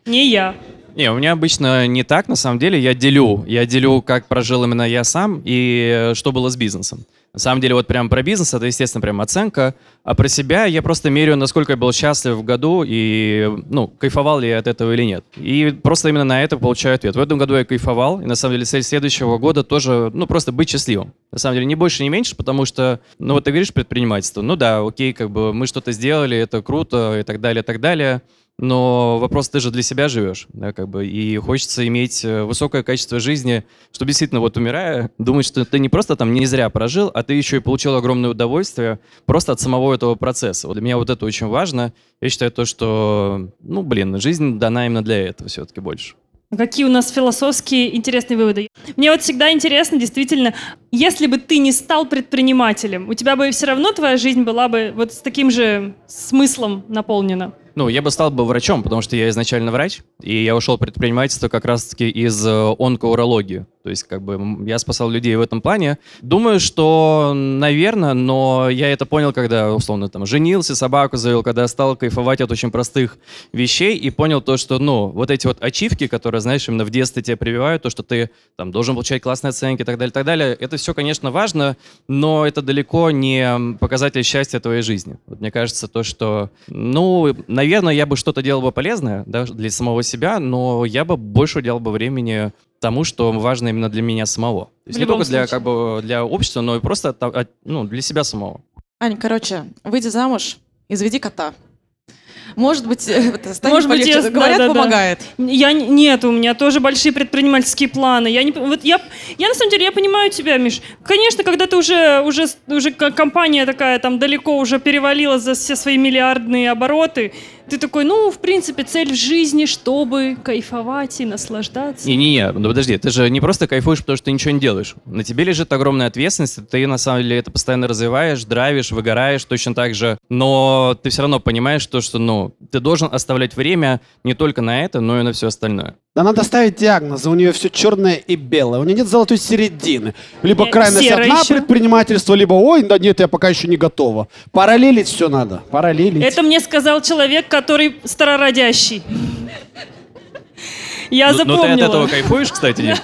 не я. Не, у меня обычно не так, на самом деле. Я делю. Я делю, как прожил именно я сам и э, что было с бизнесом. На самом деле, вот прям про бизнес, это, естественно, прям оценка. А про себя я просто меряю, насколько я был счастлив в году и, ну, кайфовал ли я от этого или нет. И просто именно на это получаю ответ. В этом году я кайфовал, и на самом деле цель следующего года тоже, ну, просто быть счастливым. На самом деле, не больше, не меньше, потому что, ну, вот ты говоришь предпринимательство, ну да, окей, как бы мы что-то сделали, это круто и так далее, и так далее. Но вопрос, ты же для себя живешь, да, как бы, и хочется иметь э, высокое качество жизни, чтобы действительно, вот умирая, думать, что ты не просто там не зря прожил, а ты еще и получил огромное удовольствие просто от самого этого процесса. Вот для меня вот это очень важно. Я считаю то, что, ну, блин, жизнь дана именно для этого все-таки больше. Какие у нас философские интересные выводы. Мне вот всегда интересно, действительно, если бы ты не стал предпринимателем, у тебя бы все равно твоя жизнь была бы вот с таким же смыслом наполнена. Ну, я бы стал бы врачом, потому что я изначально врач, и я ушел в предпринимательство как раз-таки из э, онкоурологии. То есть, как бы, я спасал людей в этом плане. Думаю, что, наверное, но я это понял, когда, условно, там, женился, собаку завел, когда стал кайфовать от очень простых вещей и понял то, что, ну, вот эти вот ачивки, которые, знаешь, именно в детстве тебе прививают, то, что ты, там, должен получать классные оценки и так далее, и так далее, это все, конечно, важно, но это далеко не показатель счастья твоей жизни. Вот мне кажется, то, что, ну, наверное, я бы что-то делал бы полезное, да, для самого себя, но я бы больше уделял бы времени тому, что важно именно для меня самого. То есть не только для, как бы, для общества, но и просто от- ну, для себя самого. Ань, короче, выйди замуж и заведи кота. Может быть, э, это станет Может быть, я- Говорят, да-да-да. помогает. Я не- нет, у меня тоже большие предпринимательские планы. Я не, вот я, я на самом деле я понимаю тебя, Миш. Конечно, когда ты уже уже уже компания такая там далеко уже перевалила за все свои миллиардные обороты, ты такой, ну, в принципе, цель в жизни, чтобы кайфовать и наслаждаться. Не-не-не, ну подожди, ты же не просто кайфуешь, потому что ты ничего не делаешь. На тебе лежит огромная ответственность, ты на самом деле это постоянно развиваешь, драйвишь, выгораешь точно так же, но ты все равно понимаешь то, что, ну, ты должен оставлять время не только на это, но и на все остальное. Да надо ставить диагнозы, у нее все черное и белое, у нее нет золотой середины. Либо Э, крайность одна еще. предпринимательство, либо ой, да нет, я пока еще не готова. Параллелить все надо, параллелить. Это мне сказал человек, который старородящий. Я ну, ну, ты от запомнила. этого кайфуешь, кстати,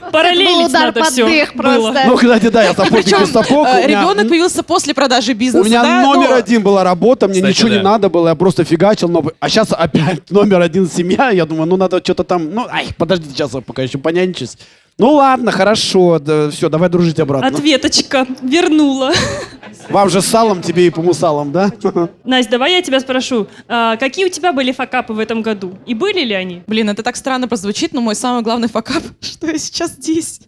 был Параллелить удар надо под все дых было. просто. Ну, кстати, да, я сапожник Причем без сапог. у э, ребенок появился после продажи У бизнеса. меня да, номер но- один была работа, мне Кстати, ничего не да. надо было, я просто фигачил. Но... А сейчас опять номер один семья. Я думаю, ну надо что-то там, ну, ай, подожди, сейчас я пока еще понянчусь. Ну ладно, хорошо, все, давай дружить обратно. Ответочка. Вернула. Вам же с салом, тебе и по мусалам, да? Настя, давай я тебя спрошу. а, какие у тебя были факапы в этом году? И были ли они? Блин, это так странно прозвучит, но мой самый главный факап, что я сейчас здесь.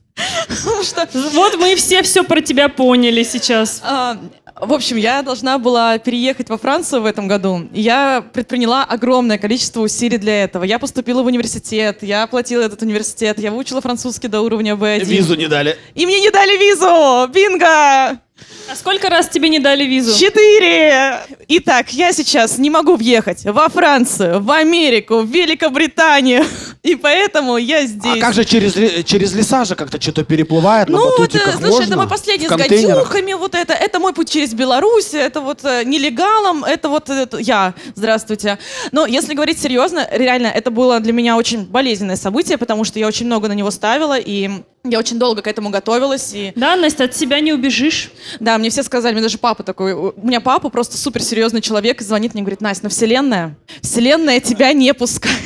Потому что Вот мы все все про тебя поняли сейчас. А, в общем, я должна была переехать во Францию в этом году. И Я предприняла огромное количество усилий для этого. Я поступила в университет, я оплатила этот университет, я выучила французский до уровня B1. Визу не дали. И мне не дали визу! Бинго! А сколько раз тебе не дали визу? Четыре! Итак, я сейчас не могу въехать во Францию, в Америку, в Великобританию. И поэтому я здесь. А как же через, через леса же как-то что-то переплывает на Ну, это, батутиках слушай, можно? это мой последний с гадюками, вот это, это мой путь через Беларусь, это вот э, нелегалом, это вот это я, здравствуйте. Но если говорить серьезно, реально, это было для меня очень болезненное событие, потому что я очень много на него ставила, и я очень долго к этому готовилась, и Да, Настя, от себя не убежишь. да, мне все сказали, мне даже папа такой, у меня папа просто суперсерьезный человек, и звонит мне и говорит, Настя, ну вселенная, вселенная тебя не пускает.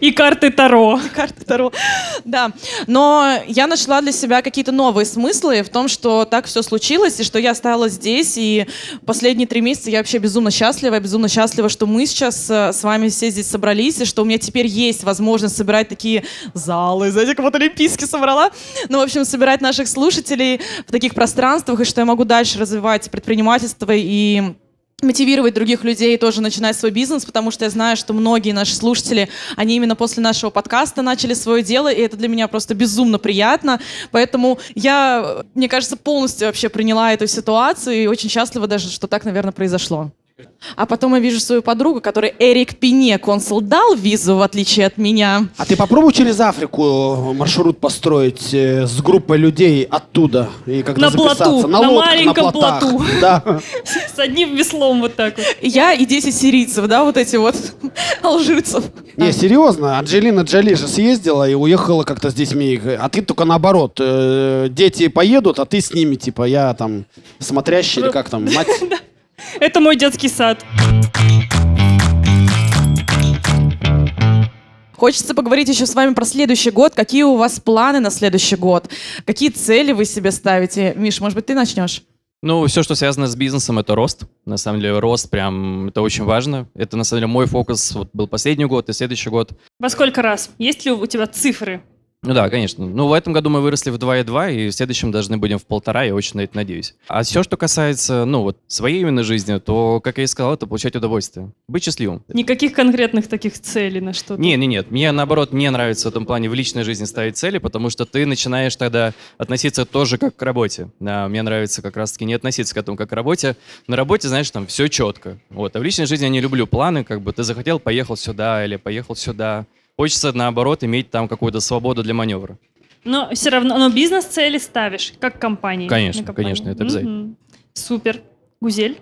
И карты Таро. карты Таро. Да. Но я нашла для себя какие-то новые смыслы в том, что так все случилось, и что я стала здесь, и последние три месяца я вообще безумно счастлива, я безумно счастлива, что мы сейчас э, с вами все здесь собрались, и что у меня теперь есть возможность собирать такие залы, знаете, как вот Олимпийский собрала. Ну, в общем, собирать наших слушателей в таких пространствах, и что я могу дальше развивать предпринимательство и мотивировать других людей тоже начинать свой бизнес, потому что я знаю, что многие наши слушатели, они именно после нашего подкаста начали свое дело, и это для меня просто безумно приятно. Поэтому я, мне кажется, полностью вообще приняла эту ситуацию и очень счастлива даже, что так, наверное, произошло. А потом я вижу свою подругу, которой Эрик Пине, консул, дал визу, в отличие от меня. А ты попробуй через Африку маршрут построить э, с группой людей оттуда и как-то На записаться. плоту, на лодках, маленьком плотах. плоту. Да. С одним веслом вот так вот. Я и 10 сирийцев, да, вот эти вот алжирцев. Не, серьезно, Анджелина Джоли же съездила и уехала как-то с детьми. А ты только наоборот. э, Дети поедут, а ты с ними, типа, я там смотрящий или как там, мать. Это мой детский сад. Хочется поговорить еще с вами про следующий год. Какие у вас планы на следующий год? Какие цели вы себе ставите? Миш, может быть, ты начнешь? Ну, все, что связано с бизнесом, это рост. На самом деле, рост прям, это очень важно. Это, на самом деле, мой фокус вот, был последний год и следующий год. Во сколько раз? Есть ли у тебя цифры? Ну да, конечно. Ну, в этом году мы выросли в 2,2, и в следующем должны будем в полтора, я очень на это надеюсь. А все, что касается, ну, вот, своей именно жизни, то, как я и сказал, это получать удовольствие. Быть счастливым. Никаких конкретных таких целей на что-то? Не, не, нет. Мне наоборот не нравится в этом плане в личной жизни ставить цели, потому что ты начинаешь тогда относиться тоже как к работе. Да, мне нравится как раз-таки не относиться к этому как к работе. На работе, знаешь, там все четко. Вот. А в личной жизни я не люблю планы, как бы ты захотел, поехал сюда или поехал сюда. Хочется, наоборот, иметь там какую-то свободу для маневра. Но все равно, но бизнес-цели ставишь, как компании. Конечно, компании. конечно, это обязательно. Мгм. Супер. Гузель?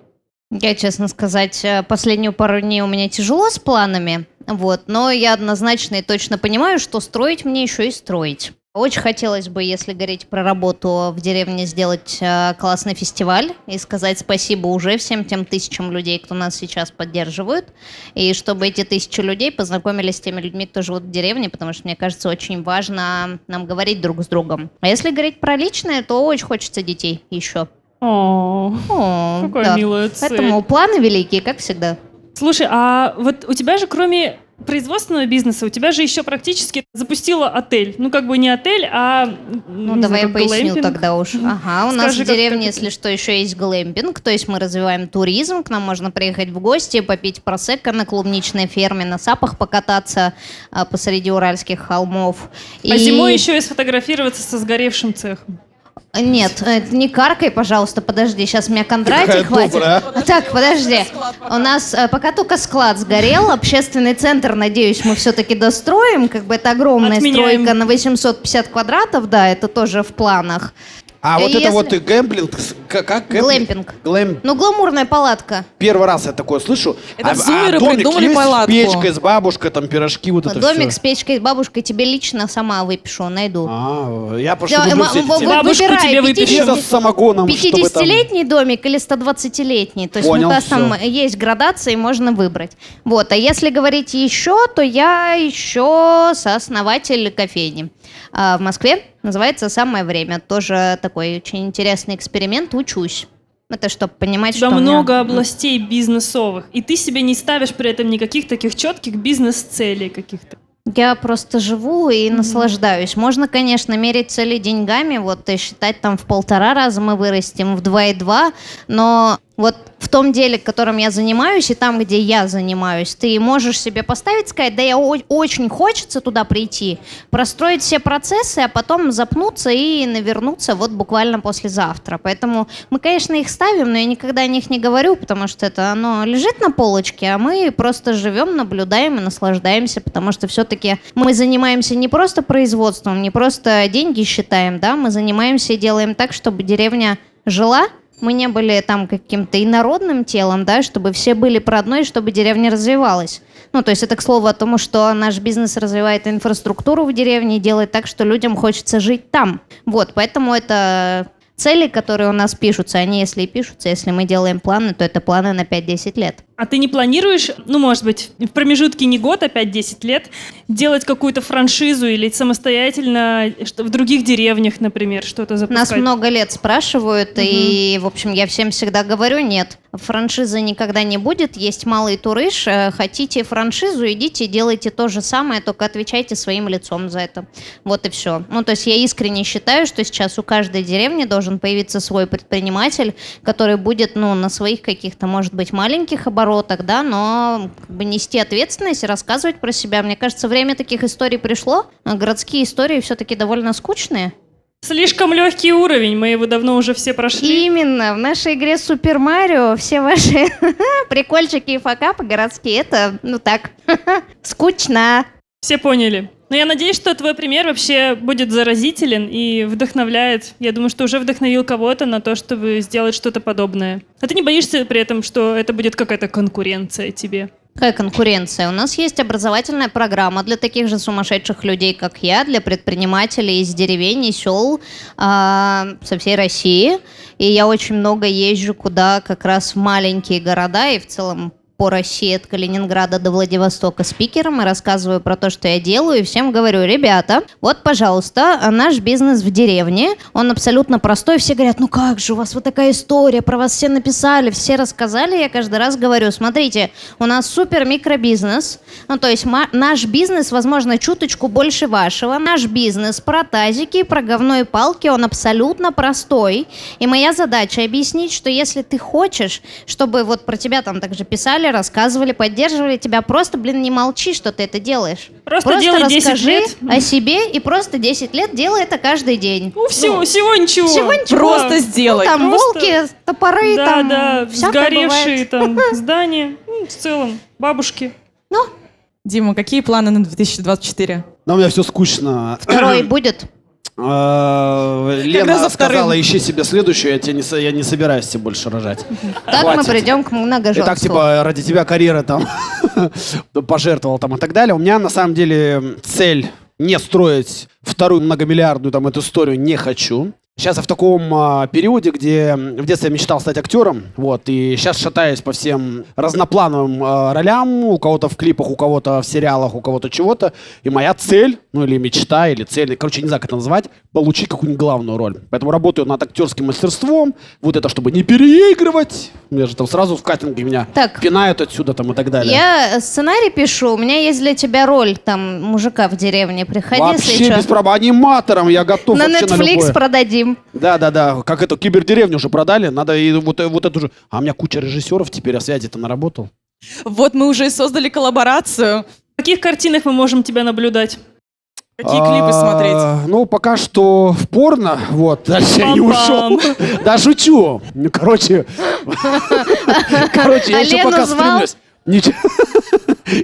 Я, честно сказать, э, последнюю пару дней у меня тяжело с планами, вот, но я однозначно и точно понимаю, что строить мне еще и строить. Очень хотелось бы, если говорить про работу в деревне, сделать э, классный фестиваль и сказать спасибо уже всем тем тысячам людей, кто нас сейчас поддерживают, и чтобы эти тысячи людей познакомились с теми людьми, кто живут в деревне, потому что, мне кажется, очень важно нам говорить друг с другом. А если говорить про личное, то очень хочется детей еще. О, О, какая да. милая цель. Поэтому планы великие, как всегда. Слушай, а вот у тебя же кроме производственного бизнеса, у тебя же еще практически запустила отель. Ну, как бы не отель, а... Ну, давай я поясню тогда уж. Ага, у нас Скажи, в как- деревне, как- если что, еще есть глэмпинг, то есть мы развиваем туризм, к нам можно приехать в гости, попить просекко на клубничной ферме, на сапах покататься а, посреди уральских холмов. А И- зимой еще и сфотографироваться со сгоревшим цехом. Нет, это не каркай, пожалуйста, подожди, сейчас меня Кондратий хватит. добрая. Так, подожди. У нас э, пока только склад сгорел, общественный центр, надеюсь, мы все-таки достроим. Как бы это огромная Отменяем. стройка на 850 квадратов, да, это тоже в планах. А вот Если- это вот и гэмблинг, с- к- как Глэмпинг. Глэм. Ну, гламурная палатка. Первый раз я такое слышу. Это а, зумеры а домик придумали есть палатку. с печкой, с бабушкой, там пирожки, вот это Домик все. с печкой, с бабушкой тебе лично сама выпишу, найду. А, я просто Всё, люблю м- все эти в- темы. в- Бабушку выбирай, тебе выпишу. 50 Пицца с самогоном, чтобы там... 50-летний домик или 120-летний. То есть Понял, у нас там всё. есть градации, можно выбрать. Вот. А если говорить еще, то я еще сооснователь кофейни. А в Москве называется «Самое время». Тоже такой очень интересный эксперимент. Учусь. Это чтобы понимать, тебя что у меня- много областей бизнесовых, и ты себе не ставишь при этом никаких таких четких бизнес-целей каких-то. Я просто живу и наслаждаюсь. Можно, конечно, мерить цели деньгами, вот и считать там в полтора раза мы вырастем, в два и два, но вот в том деле, которым я занимаюсь, и там, где я занимаюсь, ты можешь себе поставить, сказать, да я очень хочется туда прийти, простроить все процессы, а потом запнуться и навернуться вот буквально послезавтра. Поэтому мы, конечно, их ставим, но я никогда о них не говорю, потому что это оно лежит на полочке, а мы просто живем, наблюдаем и наслаждаемся, потому что все-таки мы занимаемся не просто производством, не просто деньги считаем, да, мы занимаемся и делаем так, чтобы деревня жила, мы не были там каким-то инородным телом, да, чтобы все были про одно, и чтобы деревня развивалась. Ну, то есть это к слову о том, что наш бизнес развивает инфраструктуру в деревне и делает так, что людям хочется жить там. Вот, поэтому это цели, которые у нас пишутся, они если и пишутся, если мы делаем планы, то это планы на 5-10 лет. А ты не планируешь, ну, может быть, в промежутке не год, а 5-10 лет, делать какую-то франшизу или самостоятельно в других деревнях, например, что-то Нас запускать? много лет спрашивают, и, в общем, я всем всегда говорю, нет, франшизы никогда не будет, есть малый турыш, э, хотите франшизу, идите, делайте то же самое, только отвечайте своим лицом за это. Вот и все. Ну, то есть я искренне считаю, что сейчас у каждой деревни должен появиться свой предприниматель, который будет, ну, на своих каких-то, может быть, маленьких оборотах, да, но как бы нести ответственность, рассказывать про себя. Мне кажется, время таких историй пришло. А Городские истории все-таки довольно скучные. Слишком легкий уровень, мы его давно уже все прошли. Именно, в нашей игре Супер Марио все ваши прикольчики и факапы городские, это, ну так, скучно. Все поняли. Но я надеюсь, что твой пример вообще будет заразителен и вдохновляет. Я думаю, что уже вдохновил кого-то на то, чтобы сделать что-то подобное. А ты не боишься при этом, что это будет какая-то конкуренция тебе? Какая конкуренция? У нас есть образовательная программа для таких же сумасшедших людей, как я, для предпринимателей из деревень и сел а, со всей России. И я очень много езжу куда как раз в маленькие города и в целом по России от Калининграда до Владивостока спикером и рассказываю про то, что я делаю, и всем говорю, ребята, вот, пожалуйста, а наш бизнес в деревне, он абсолютно простой, все говорят, ну как же, у вас вот такая история, про вас все написали, все рассказали, я каждый раз говорю, смотрите, у нас супер микробизнес, ну то есть наш бизнес, возможно, чуточку больше вашего, наш бизнес про тазики, про говно и палки, он абсолютно простой, и моя задача объяснить, что если ты хочешь, чтобы вот про тебя там также писали, рассказывали, поддерживали тебя, просто, блин, не молчи, что ты это делаешь. Просто делай 10 расскажи лет. о себе и просто 10 лет делай это каждый день. Ну, всего, всего ничего. Всего ничего. Просто сделай. Ну, там Просто- волки, топоры, да, там да, всякое сгоревшие бывает. там здания, ну, в целом, бабушки. Дима, какие планы на 2024? Но у меня все скучно. Второй будет. За Лена сказала, ищи себе следующую, я, тебе не, я не собираюсь тебе больше рожать. Так Хватит. мы придем к И многоженству. так, типа, ради тебя карьера там пожертвовал там и так далее. У меня, на самом деле, цель не строить вторую многомиллиардную там эту историю не хочу. Сейчас я в таком а, периоде, где в детстве я мечтал стать актером, вот, и сейчас шатаюсь по всем разноплановым а, ролям, у кого-то в клипах, у кого-то в сериалах, у кого-то чего-то, и моя цель, ну или мечта, или цель, короче, не знаю, как это назвать, получить какую-нибудь главную роль. Поэтому работаю над актерским мастерством, вот это, чтобы не переигрывать, мне же там сразу в кастинге меня Так. пинают отсюда там и так далее. Я сценарий пишу, у меня есть для тебя роль там мужика в деревне. Приходи, Вообще без проблем, аниматором я готов На вообще на Netflix любое. продадим. Да, да, да. Как эту кибердеревню уже продали. Надо и вот, вот эту же. А у меня куча режиссеров теперь, а связи-то наработал. Вот мы уже и создали коллаборацию. В каких картинах мы можем тебя наблюдать? Какие клипы смотреть? А, Ну, пока что в порно. Вот, дальше я не ушел. Да, шучу. Ну, короче. Короче, я А еще пока стремлюсь. Нич-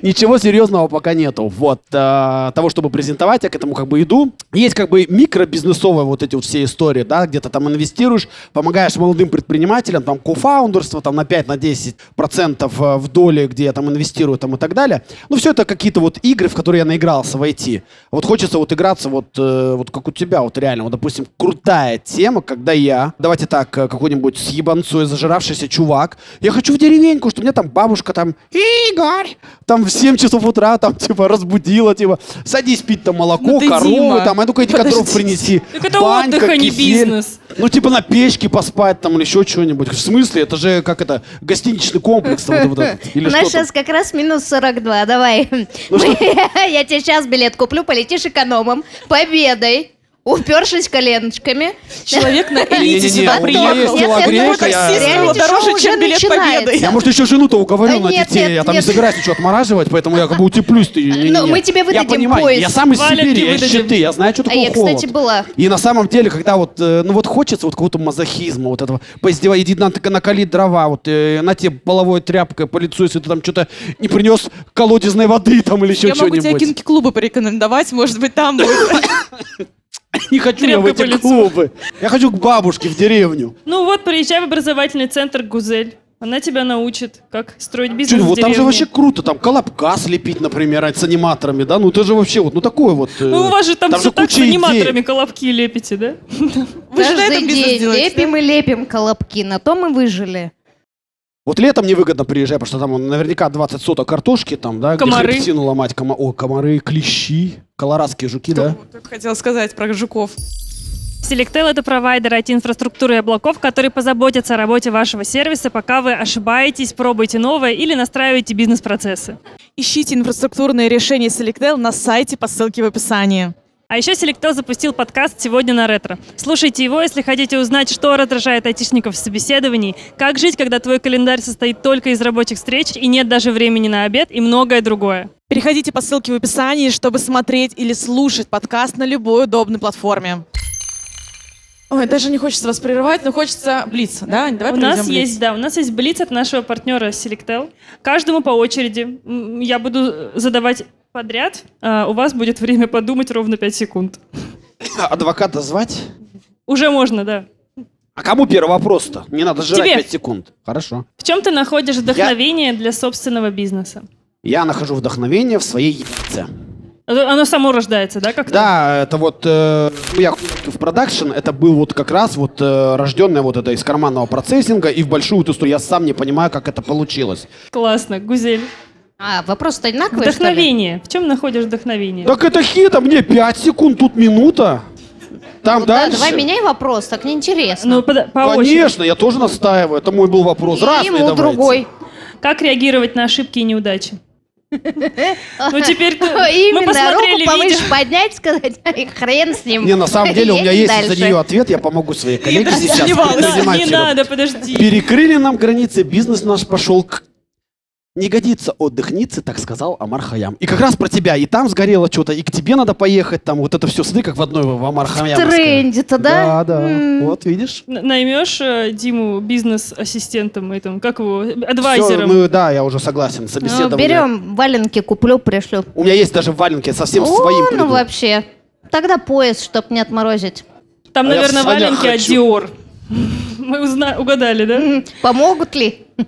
Ничего серьезного пока нету. Вот. а, Того, чтобы презентовать, я к этому как бы иду. Есть как бы микробизнесовые вот эти вот все истории, да, где-то там инвестируешь, помогаешь молодым предпринимателям, там, кофаундерство, там, на 5-10% процентов э, в доле, где я там инвестирую, там, и так далее. Ну, все это какие-то вот игры, в которые я наигрался в IT. Вот хочется вот играться вот, э, вот как у тебя, вот реально, вот, допустим, крутая тема, когда я, давайте так, э, какой-нибудь съебанцой зажиравшийся чувак, я хочу в деревеньку, что у меня там бабушка там, Игорь, там в 7 часов утра, там, типа, разбудила, типа, садись пить там молоко, Ну корову, там, а ну-ка иди подожди. принеси. Так это Банька, отдых, а не кисель. бизнес. Ну, типа, на печке поспать там или еще что-нибудь. В смысле? Это же, как это, гостиничный комплекс там, вот, вот. Или У нас там? сейчас как раз минус 42, давай. Ну Мы- Я тебе сейчас билет куплю, полетишь экономом, победой, упершись коленочками. Человек на элите сюда есть приехал. Реалити-шоу дороже, чем билет победы. Я, может, еще жену-то уговорю А на нет, детей. нет, я там нет. не собираюсь ничего отмораживать, поэтому я как бы утеплюсь. Ну, мы тебе выдадим пояс. я сам из Сибири, я из. Читы, я знаю, что А такое я, кстати, холод. была. И на самом деле, когда вот, э, ну вот хочется вот какого-то мазохизма, вот этого, поиздевать, иди на, накалить дрова, вот э, на тебе половой тряпкой по лицу, если ты там что-то не принес колодезной воды там или еще Я могу тебе что-нибудь. кинки-клубы порекомендовать, может быть, там будет. Не хочу я в Тряпкой по эти лицу. клубы. Я хочу к бабушке в деревню. Ну вот, приезжай в образовательный центр «Гузель». Она тебя научит, как строить бизнес Чё, в вот там же деревне. вообще круто, там колобка слепить, например, с аниматорами, да, ну это же вообще вот, ну такое вот. э, Ну, у вас же там, все так с куча идей. аниматорами колобки лепите, да? Вы же на этом Каждый бизнес день делаете, лепим и лепим колобки, на то мы выжили. Вот летом невыгодно приезжать, потому что там наверняка 20 соток картошки, там, да, Комары. где хребтину ломать, кома- о, комары, клещи, колорадские жуки, да. Только хотела сказать про жуков. Selectel — это провайдер IT-инфраструктуры и облаков, который позаботится о работе вашего сервиса, пока вы ошибаетесь, пробуете новое или настраиваете бизнес-процессы. Ищите инфраструктурные решения Selectel на сайте по ссылке в описании. А еще Selectel запустил подкаст «Сегодня на ретро». Слушайте его, если хотите узнать, что раздражает айтишников в собеседовании, как жить, когда твой календарь состоит только из рабочих встреч и нет даже времени на обед и многое другое. Переходите по ссылке в описании, чтобы смотреть или слушать подкаст на любой удобной платформе. Ой, даже не хочется вас прерывать, но хочется блиц, да? Давай у нас блиц. есть, да, у нас есть блиц от нашего партнера Selectel. Каждому по очереди. Я буду задавать подряд. а у вас будет время подумать ровно 5 секунд. Адвоката звать? Уже можно, да. А кому первый вопрос-то? Не надо жрать Тебе. 5 секунд. Хорошо. В чем ты находишь вдохновение для собственного бизнеса? Я нахожу вдохновение в своей яйце. Оно оно само рождается, да, как-то? Да, это вот, э, ну, я в продакшн, это был вот как раз вот э, рожденное вот это из карманного процессинга и в большую эту сторону. Я сам не понимаю, как это получилось. Классно, Гузель. А, вопрос-то одинаковый, что ли? Вдохновение. В чем находишь вдохновение? Так это хито, мне 5 секунд, тут минута. Там Ну да, дальше. давай меняй вопрос, так неинтересно. Ну, под- по очереди. Конечно, я тоже настаиваю. Это мой был вопрос. И Разные ему давайте. другой. Как реагировать на ошибки и неудачи? Ну, теперь ты- мы Именно, посмотрели руку повыше поднять, сказать, «Ай, хрен с ним. Не, на самом деле у меня Едем есть за дальше. нее ответ. Я помогу своей коллеге сейчас. Не предпринимателю. надо, подожди. Перекрыли нам границы, бизнес наш пошел к... Не годится отдыхницы, так сказал Амар Хаям. И как раз про тебя. И там сгорело что-то, и к тебе надо поехать. Там вот это все, смотри, как в одной в Амар Хаям. Тренде-то, да? Да, да. М. Вот, видишь? Н- Наймешь э, Диму бизнес-ассистентом, этим, как его, Всё, адвайзером. ну да, я уже согласен. Ну, Собеседование. берем валенки, куплю, пришлю. У меня есть даже валенки совсем О, своим. ну приду. вообще. Тогда пояс, чтоб не отморозить. Там, А наверное, валенки от. Dior. Мы узна- угадали, да? Помогут ли?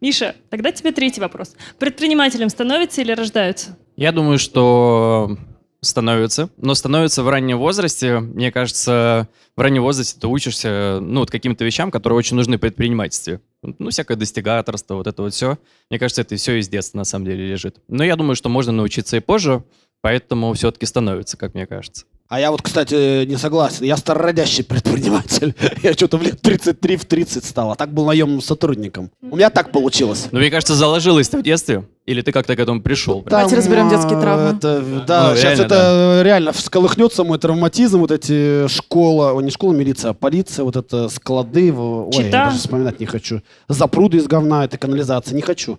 Миша, тогда тебе третий вопрос. Предпринимателем становятся или рождаются? Я думаю, что становится, но становится в раннем возрасте. Мне кажется, в раннем возрасте ты учишься, ну, вот каким-то вещам, которые очень нужны в предпринимательстве. Ну, всякое достигаторство, вот это вот все. Мне кажется, это все из детства на самом деле лежит. Но я думаю, что можно научиться и позже, поэтому все-таки становится, как мне кажется. А я вот, кстати, не согласен. Я старородящий предприниматель. Я что-то в лет 33 в 30 стал, а так был наемным сотрудником. У меня так получилось. Но мне кажется, заложилось ты в детстве, или ты как-то к этому пришел? прям? Давайте разберем детские а, травмы. это, да, Ну, сейчас реально, это реально всколыхнется мой травматизм, вот эти школа, о, не школа милиция, а полиция, вот это склады, ой, я даже вспоминать не хочу. Запруды из говна, это канализация, не хочу.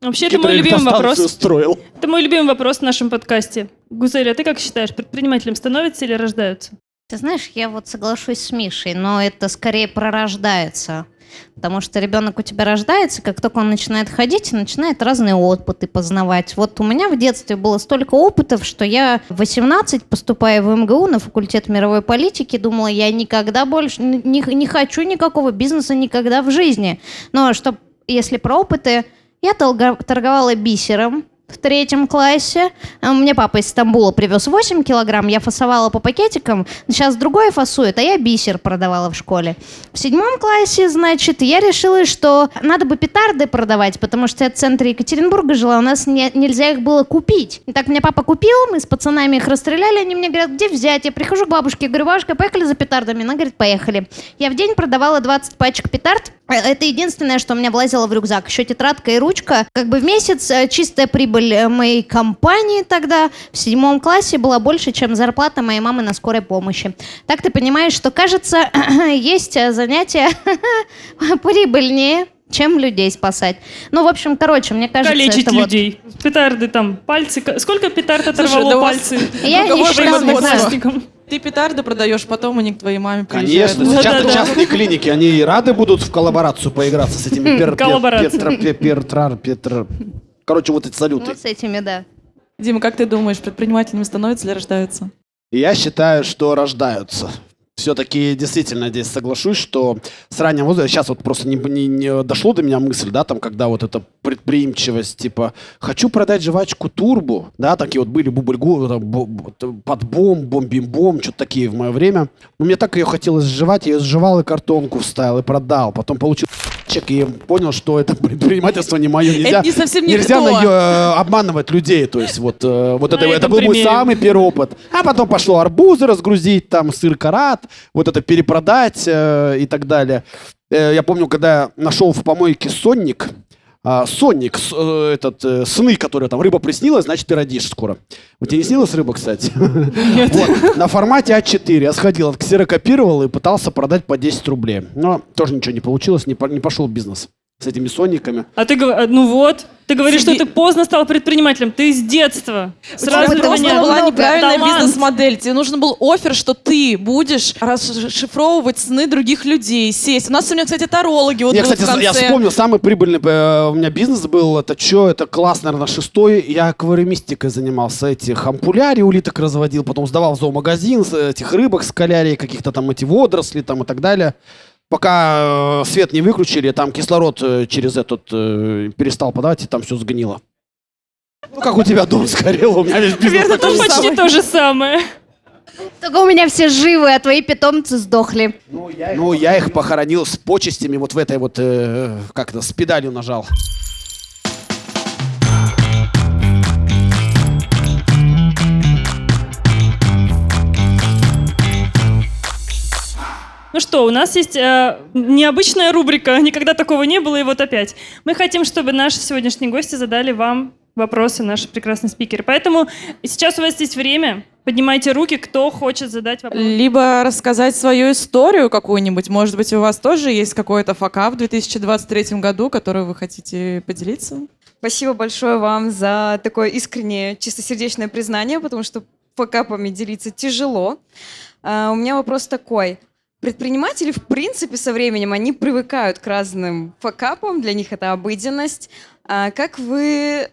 Вообще, это мой любимый вопрос. устроил. Это мой любимый вопрос в нашем подкасте. Гузель, а ты как считаешь, предпринимателем становятся или рождаются? Ты знаешь, я вот соглашусь с Мишей, но это скорее пророждается. Потому что ребенок у тебя рождается, как только он начинает ходить, начинает разные опыты познавать. Вот у меня в детстве было столько опытов, что я в 18, поступая в МГУ на факультет мировой политики, думала, я никогда больше не, не- не хочу никакого бизнеса никогда в жизни. Но что, если про опыты, я торговала бисером, в третьем классе. А Мне папа из Стамбула привез 8 килограмм, я фасовала по пакетикам. Сейчас другое фасует, а я бисер продавала в школе. В седьмом классе, значит, я решила, что надо бы петарды продавать, потому что я в центре Екатеринбурга жила, у нас не- нельзя их было купить. И так меня папа купил, мы с пацанами их расстреляли, они мне говорят, где взять? Я прихожу к бабушке, говорю, бабушка, поехали за петардами? Она говорит, поехали. Я в день продавала 20 пачек петард, Э, это единственное, что у меня влазило в рюкзак. Еще тетрадка и ручка. Как бы в месяц э, чистая прибыль э, моей компании тогда в седьмом классе была больше, чем зарплата моей мамы на скорой помощи. Так ты понимаешь, что, кажется, есть э, занятия прибыльнее, чем людей спасать. Ну, в общем, короче, мне кажется, Калечить это вот- людей. Петарды там, пальцы. Сколько петард оторвало да вас пальцы? Я не считала, не знаю. Ты петарды продаешь, потом они к твоей маме приезжают. Конечно, сейчас Да-да-да. частные клиники, они и рады будут в коллаборацию поиграться с этими пер, пер, Коллаборация. петра- пе- пертрар- петр- Короче, вот эти салюты. Вот с этими, да. Дима, как ты думаешь, предпринимателями становятся или рождаются? Я считаю, что рождаются. Все-таки действительно здесь соглашусь, что с раннего возраста, сейчас вот просто не, не- не дошло до меня мысль, да, там, когда вот эта предприимчивость, типа, хочу продать жвачку турбу, да, такие вот были бубльгу, там, бо- бо- т- подбом, бом-бим-бом, что-то такие в мое время. Но мне так ее хотелось сживать, я ее сживал и картонку вставил, и продал. Потом получил чек и понял, что это предпринимательство не мое. Нельзя, не совсем нельзя на э, обманывать людей. То есть вот, э, вот это, На это этом был мой примере. самый первый опыт. А потом пошло арбузы разгрузить, там сыр карат, вот это перепродать э, и так далее. Э, я помню, когда я нашел в помойке сонник, а, сонник, с- э, этот, э, сны, которые там, рыба приснилась, значит, ты родишь скоро. Вот тебе не снилась рыба, кстати? Вот, на формате А4 я сходил, отксерокопировал и пытался продать по 10 рублей. Но тоже ничего не получилось, не, по- не пошел бизнес с этими сонниками. А ты говоришь, ну вот, ты говоришь, Сиди- что ты поздно стал предпринимателем. Ты с детства. Сразу У тебя просто была неправильная Талант. бизнес-модель. Тебе нужен был офер, что ты будешь расшифровывать сны других людей, сесть. У нас сегодня, кстати, тарологи вот я, кстати, в я конце. вспомнил, самый прибыльный э, у меня бизнес был, это что, это класс, наверное, шестой, я аквариумистикой занимался, этих ампулярий улиток разводил, потом сдавал в зоомагазин, с этих рыбок, скалярий, каких-то там эти водоросли там и так далее. Пока э, свет не выключили, там кислород э, через этот э, перестал подавать, и там все сгнило. Ну, как у тебя дом сгорел, у меня весь бизнес Наверное, такой почти то же самое. Только у меня все живы, а твои питомцы сдохли. Ну, я их похоронил с почестями вот в этой вот, э, как это, с педалью нажал. Ну что, у нас есть э, необычная рубрика, никогда такого не было, и вот опять. Мы хотим, чтобы наши сегодняшние гости задали вам вопросы, наши прекрасные спикеры. Поэтому сейчас у вас есть время, поднимайте руки, кто хочет задать вопрос. Либо рассказать свою историю какую-нибудь. Может быть, у вас тоже есть какой-то факап в 2023 году, который вы хотите поделиться? Спасибо большое вам за такое искреннее, чистосердечное признание, потому что факапами делиться тяжело. А, у меня вопрос такой. Предприниматели, в принципе, со временем, они привыкают к разным факапам, для них это обыденность. А как вы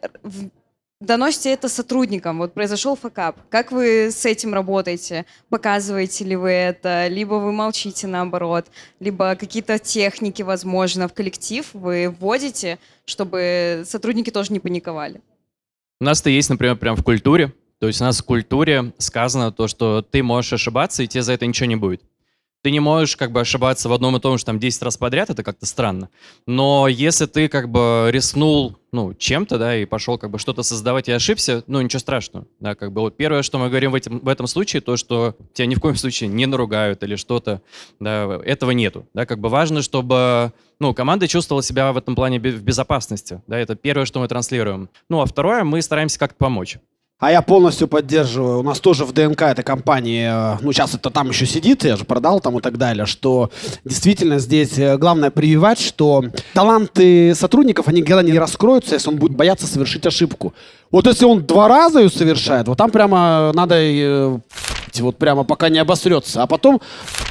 доносите это сотрудникам? Вот произошел факап. Как вы с этим работаете? Показываете ли вы это? Либо вы молчите наоборот? Либо какие-то техники, возможно, в коллектив вы вводите, чтобы сотрудники тоже не паниковали? У нас это есть, например, прям в культуре. То есть у нас в культуре сказано то, что ты можешь ошибаться, и тебе за это ничего не будет. Ты не можешь как бы ошибаться в одном и том же там 10 раз подряд, это как-то странно. Но если ты как бы рискнул, ну, чем-то, да, и пошел как бы что-то создавать и ошибся, ну, ничего страшного, да, как бы вот первое, что мы говорим в, этим, в этом случае, то, что тебя ни в коем случае не наругают или что-то, да, этого нету, да, как бы важно, чтобы, ну, команда чувствовала себя в этом плане в безопасности, да, это первое, что мы транслируем. Ну, а второе, мы стараемся как-то помочь. А я полностью поддерживаю. У нас тоже в ДНК этой компании, э, ну сейчас это там еще сидит, я же продал там и так далее, что действительно здесь э, главное прививать, что таланты сотрудников, они никогда не раскроются, если он будет бояться совершить ошибку. Вот если он два раза ее совершает, вот там прямо надо э, вот прямо пока не обосрется, а потом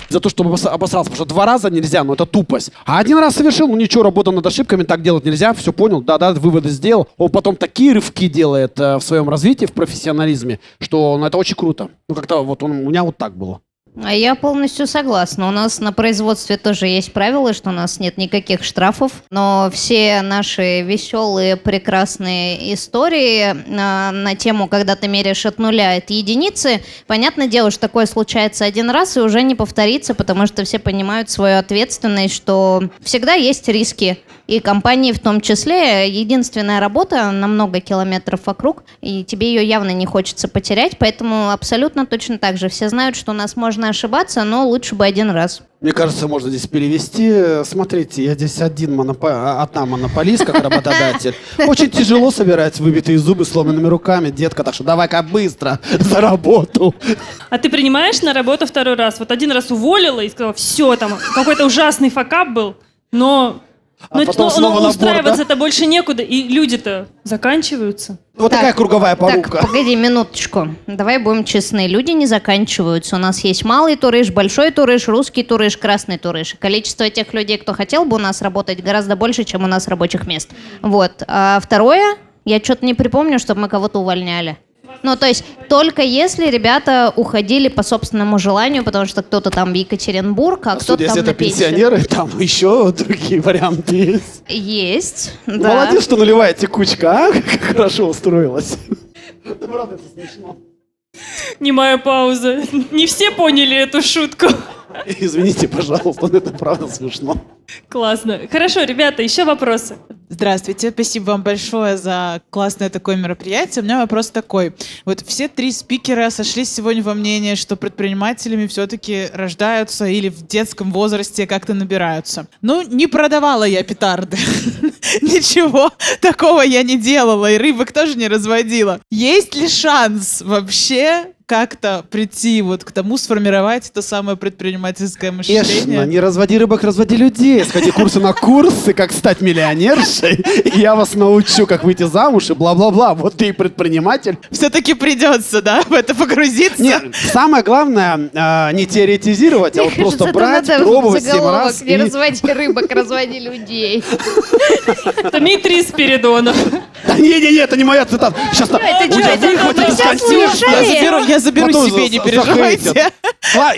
за то, обос- обосрался, потому что два раза нельзя, ну это тупость. А один раз совершил, ну ничего, работа над ошибками, так делать нельзя, все понял, да-да, выводы сделал. Он потом такие рывки делает э, в своем развитии, в профессионализме, что ну, это очень круто. Ну как-то вот он, у меня вот так было. А я полностью согласна. У нас на производстве тоже есть правило, что у нас нет никаких штрафов, но все наши веселые, прекрасные истории на, на тему, когда ты меряешь от нуля от единицы, понятное дело, что такое случается один раз и уже не повторится, потому что все понимают свою ответственность, что всегда есть риски. И компании в том числе. Единственная работа на много километров вокруг, и тебе ее явно не хочется потерять, поэтому абсолютно точно так же. Все знают, что у нас можно ошибаться, но лучше бы один раз. Мне кажется, можно здесь перевести. Смотрите, я здесь один монопо... одна монополист, как работодатель. Очень тяжело собирать выбитые зубы сломанными руками, детка, так что давай-ка быстро за работу. А ты принимаешь на работу второй раз? Вот один раз уволила и сказала, все, там какой-то ужасный факап был, но, А но, потом но- снова но набор, устраиваться-то больше некуда, и люди-то заканчиваются. Вот такая круговая Так, порука. погоди минуточку. Давай будем честны. Люди не заканчиваются. У нас есть малый турыш, большой турыш, русский турыш, красный турыш. Количество тех людей, кто хотел бы у нас работать, гораздо больше, чем у нас рабочих мест. Вот. А второе, я что-то не припомню, чтобы мы кого-то увольняли. Ну, то есть, только если ребята уходили по собственному желанию, потому что кто-то там в Екатеринбург, а кто-то Судя, там если на это пенсию. пенсионеры, там еще другие варианты есть. Есть, да. Молодец, что нулевая текучка, а? Как хорошо устроилась. Да, правда, это смешно. Немая пауза. Не все поняли эту шутку. Извините, пожалуйста, но это правда смешно. Классно. Хорошо, ребята, еще вопросы. Здравствуйте, спасибо вам большое за классное такое мероприятие. У меня вопрос такой. Вот все три спикера сошлись сегодня во мнении, что предпринимателями все-таки рождаются или в детском возрасте как-то набираются. Ну, не продавала я петарды. Ничего такого я не делала, и рыбок тоже не разводила. Есть ли шанс вообще как-то прийти вот к тому, сформировать это самое предпринимательское мышление? Конечно, не разводи рыбок, разводи людей. Сходи курсы на курсы, как стать миллионершей. Я вас научу, как выйти замуж и бла-бла-бла. Вот ты и предприниматель. Все-таки придется, да, в это погрузиться? Нет, самое главное, а, не теоретизировать, а вот Мне просто брать, пробовать семь раз. Не и- разводи рыбок, разводи людей. Дмитрий Спиридонов. Да не-не-не, это не моя цитата. Сейчас выхватят из. Я заберу, Потом себе, за- не переживайте.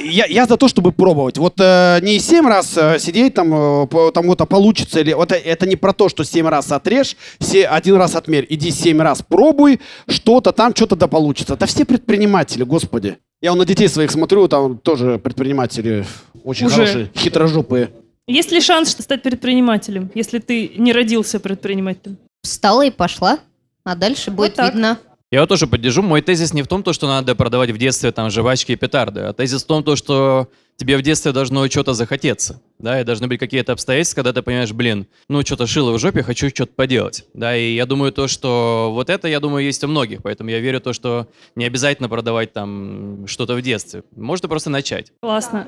Я, я за то, чтобы пробовать. Вот э, не семь раз э, сидеть там, э, по- там вот а получится или вот э- это не про то, что семь раз отрежь, все, один раз отмерь. Иди семь раз пробуй, что-то там, что-то да получится. Да все предприниматели, господи. Я вон на детей своих смотрю, там тоже предприниматели очень Уже. хорошие, хитрожопые. Есть ли шанс что стать предпринимателем, если ты не родился предпринимателем? Встала и пошла, а дальше будет так. видно. Я вот тоже поддержу. Мой тезис не в том, то, что надо продавать в детстве там жвачки и петарды, а тезис в том, то, что тебе в детстве должно что-то захотеться. Да, и должны быть какие-то обстоятельства, когда ты понимаешь, блин, ну что-то шило в жопе, хочу что-то поделать. Да, и я думаю то, что вот это, я думаю, есть у многих, поэтому я верю то, что не обязательно продавать там что-то в детстве. Можно просто начать. Классно.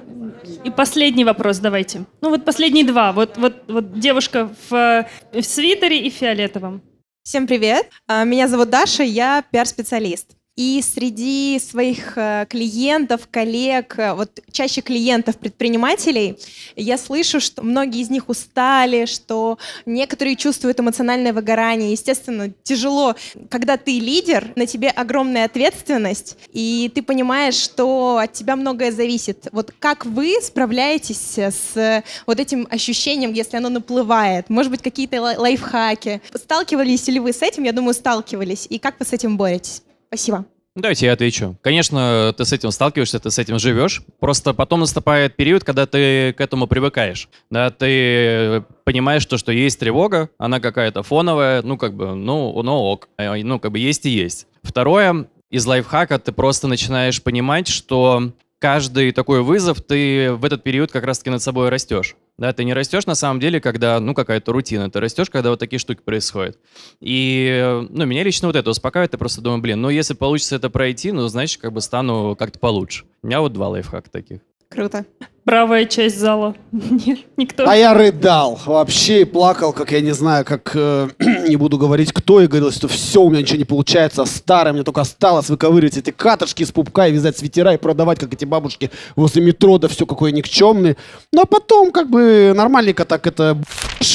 И последний вопрос давайте. Ну вот последние два. Вот, вот, вот девушка в, в свитере и фиолетовом. Всем привет! А, Меня зовут Даша, я пиар-специалист. И среди своих э, клиентов, коллег, э, вот чаще клиентов, предпринимателей, я слышу, что многие из них устали, что некоторые чувствуют эмоциональное выгорание. Естественно, тяжело, когда ты лидер, на тебе огромная ответственность, и ты понимаешь, что от тебя многое зависит. Вот как вы справляетесь с э, вот этим ощущением, если оно наплывает? Может быть, какие-то лай- лайфхаки? Сталкивались ли вы с этим? Я думаю, сталкивались. И как вы с этим боретесь? Спасибо. Давайте я отвечу. Конечно, ты с этим сталкиваешься, ты с этим живешь. Просто потом наступает период, когда ты к этому привыкаешь. Да, ты понимаешь то, что есть тревога, она какая-то фоновая, ну, как бы, ну, ну ок, Э, ну, как бы есть и есть. Второе, из лайфхака ты просто начинаешь понимать, что каждый такой вызов ты в этот период как раз-таки над собой растешь. Да, ты не растешь на самом деле, когда, ну, какая-то рутина. Ты растешь, когда вот такие штуки происходят. И, ну, меня лично вот это успокаивает. Я просто думаю, блин, ну, если получится это пройти, ну, значит, как бы стану как-то получше. У меня вот два лайфхака таких. Круто. Правая часть зала. Нет, никто. А я рыдал вообще и плакал, как я не знаю, как э, не буду говорить кто, и говорил, что все, у меня ничего не получается, старое, мне только осталось выковыривать эти катышки из пупка и вязать свитера и продавать, как эти бабушки возле метро, да все какой никчемный. Но потом как бы нормальненько так это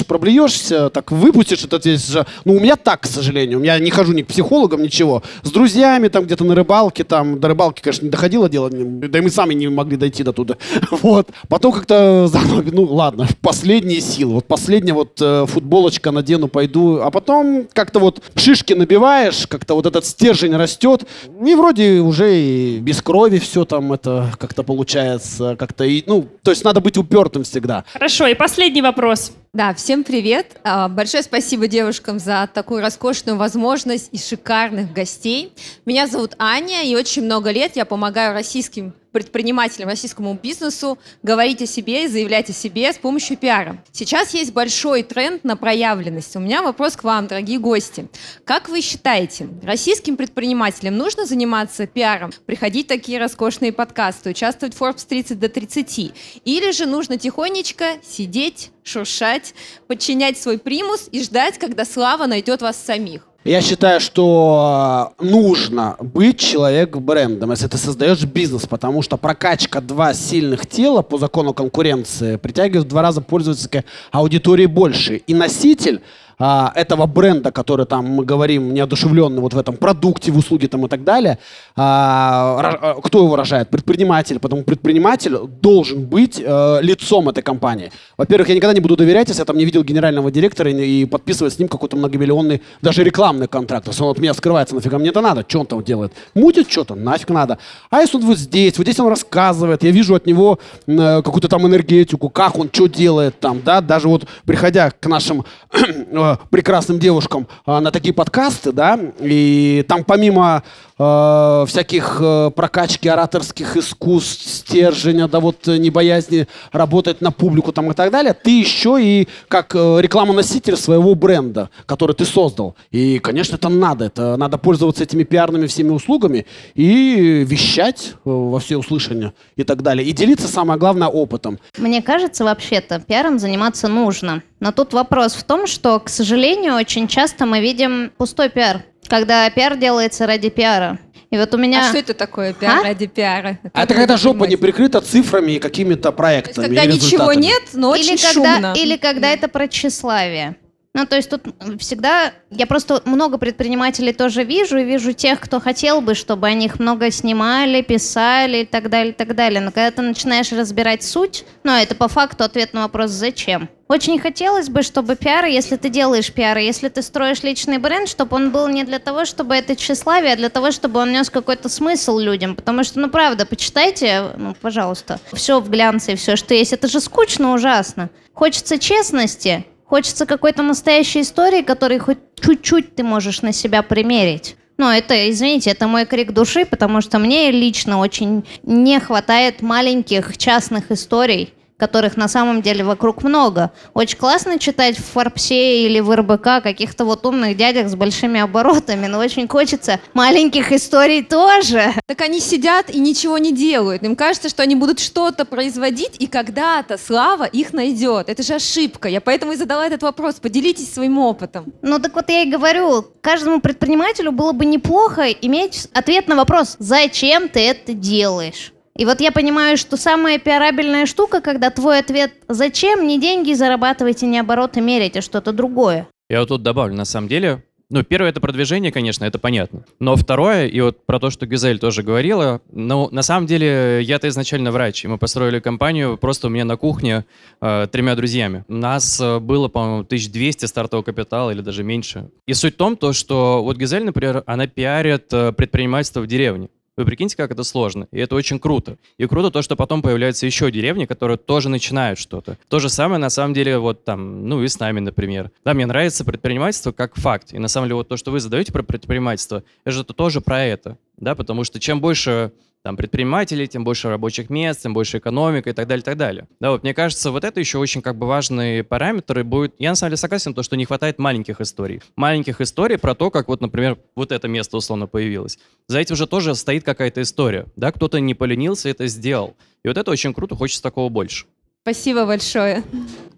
проблюешься, так выпустишь этот весь же. Ну, у меня так, к сожалению. Я не хожу ни к психологам, ничего. С друзьями там где-то на рыбалке, там до рыбалки, конечно, не доходило дело, да и мы сами не могли дойти до туда. Вот. Потом как-то заново, ну ладно, последние силы. Вот последняя вот э, футболочка надену, пойду. А потом как-то вот шишки набиваешь, как-то вот этот стержень растет. И вроде уже и без крови все там это как-то получается. Как-то и, ну, то есть надо быть упертым всегда. Хорошо, и последний вопрос. Да, всем привет. А, Большое спасибо девушкам за такую роскошную возможность и шикарных гостей. Меня зовут Аня, и очень много лет я помогаю российским предпринимателям, российскому бизнесу говорить о себе и заявлять о себе с помощью пиара. Сейчас есть большой тренд на проявленность. У меня вопрос к вам, дорогие гости. Как вы считаете, российским предпринимателям нужно заниматься пиаром, приходить в такие роскошные подкасты, участвовать в Forbes 30 до 30? Или же нужно тихонечко сидеть, шуршать, подчинять свой примус и ждать, когда слава найдет вас самих? Я считаю, что э, нужно быть человек-брендом, если ты создаешь бизнес, потому что прокачка два сильных тела по закону конкуренции притягивает в два раза пользовательской аудитории больше. И носитель а, этого бренда, который там мы говорим неодушевленный вот в этом продукте, в услуге там и так далее, а, а, кто его рожает? Предприниматель. Потому предприниматель должен быть э, лицом этой компании. Во-первых, я никогда не буду доверять, если я там не видел генерального директора и, и подписывать с ним какой-то многомиллионный, даже рекламный контракт. Если он от меня скрывается, нафига мне это надо? Что он там делает? Мутит что-то? Нафиг надо. А если он вот здесь, вот здесь он рассказывает, я вижу от него э, какую-то там энергетику, как он что делает там, да, даже вот приходя к нашим прекрасным девушкам э, на такие подкасты, да, и там помимо э, всяких э, прокачки ораторских искусств, стержня, да вот э, небоязни работать на публику там и так далее, ты еще и как э, рекламоноситель своего бренда, который ты создал. И, конечно, это надо. Это надо пользоваться этими пиарными всеми услугами и вещать э, во все услышания и так далее. И делиться, самое главное, опытом. Мне кажется, вообще-то пиаром заниматься нужно. Но тут вопрос в том, что, к сожалению, очень часто мы видим пустой пиар, когда пиар делается ради пиара. И вот у меня... А что это такое пиар А? ради пиара? А это когда жопа не прикрыта цифрами и какими-то проектами. когда и ничего результатами. нет, но или очень когда, шумно. Или когда это про тщеславие. Ну, то есть тут всегда... Я просто много предпринимателей тоже вижу, и вижу тех, кто хотел бы, чтобы о них много снимали, писали и так далее, и так далее. Но когда ты начинаешь разбирать суть, ну, это по факту ответ на вопрос «зачем?». Очень хотелось бы, чтобы пиар, если ты делаешь пиар, если ты строишь личный бренд, чтобы он был не для того, чтобы это тщеславие, а для того, чтобы он нес какой-то смысл людям. Потому что, ну, правда, почитайте, ну, пожалуйста, все в глянце и все, что есть. Это же скучно ужасно. Хочется честности, хочется какой-то настоящей истории, которой хоть чуть-чуть ты можешь на себя примерить. Ну, это, извините, это мой крик души, потому что мне лично очень не хватает маленьких частных историй, которых на самом деле вокруг много. Очень классно читать в Форбсе или в РБК каких-то вот умных дядях с большими оборотами, но очень хочется маленьких историй тоже. Так они сидят и ничего не делают. Им кажется, что они будут что-то производить, и когда-то слава их найдет. Это же ошибка. Я поэтому и задала этот вопрос. Поделитесь своим опытом. Ну так вот я и говорю, каждому предпринимателю было бы неплохо иметь ответ на вопрос, зачем ты это делаешь? И вот я понимаю, что самая пиарабельная штука, когда твой ответ «зачем?» не деньги зарабатывать и не обороты мерить, а что-то другое. Я вот тут добавлю, на самом деле, ну, первое это продвижение, конечно, это понятно. Но второе, и вот про то, что Гюзель тоже говорила, ну, на самом деле, я-то изначально врач, и мы построили компанию просто у меня на кухне э, тремя друзьями. У нас э, было, по-моему, 1200 стартового капитала или даже меньше. И суть в том, то, что вот Гюзель, например, она пиарит э, предпринимательство в деревне. Вы прикиньте, как это сложно. И это очень круто. И круто то, что потом появляются еще деревни, которые тоже начинают что-то. То же самое, на самом деле, вот там, ну и с нами, например. Да, мне нравится предпринимательство как факт. И на самом деле вот то, что вы задаете про предпринимательство, это же тоже про это. Да, потому что чем больше там предпринимателей, тем больше рабочих мест, тем больше экономика и так далее, и так далее. Да, вот мне кажется, вот это еще очень как бы важный параметр и будет... Я на самом деле согласен, то, что не хватает маленьких историй. Маленьких историй про то, как вот, например, вот это место условно появилось. За этим же тоже стоит какая-то история. Да, кто-то не поленился и это сделал. И вот это очень круто, хочется такого больше. Спасибо большое.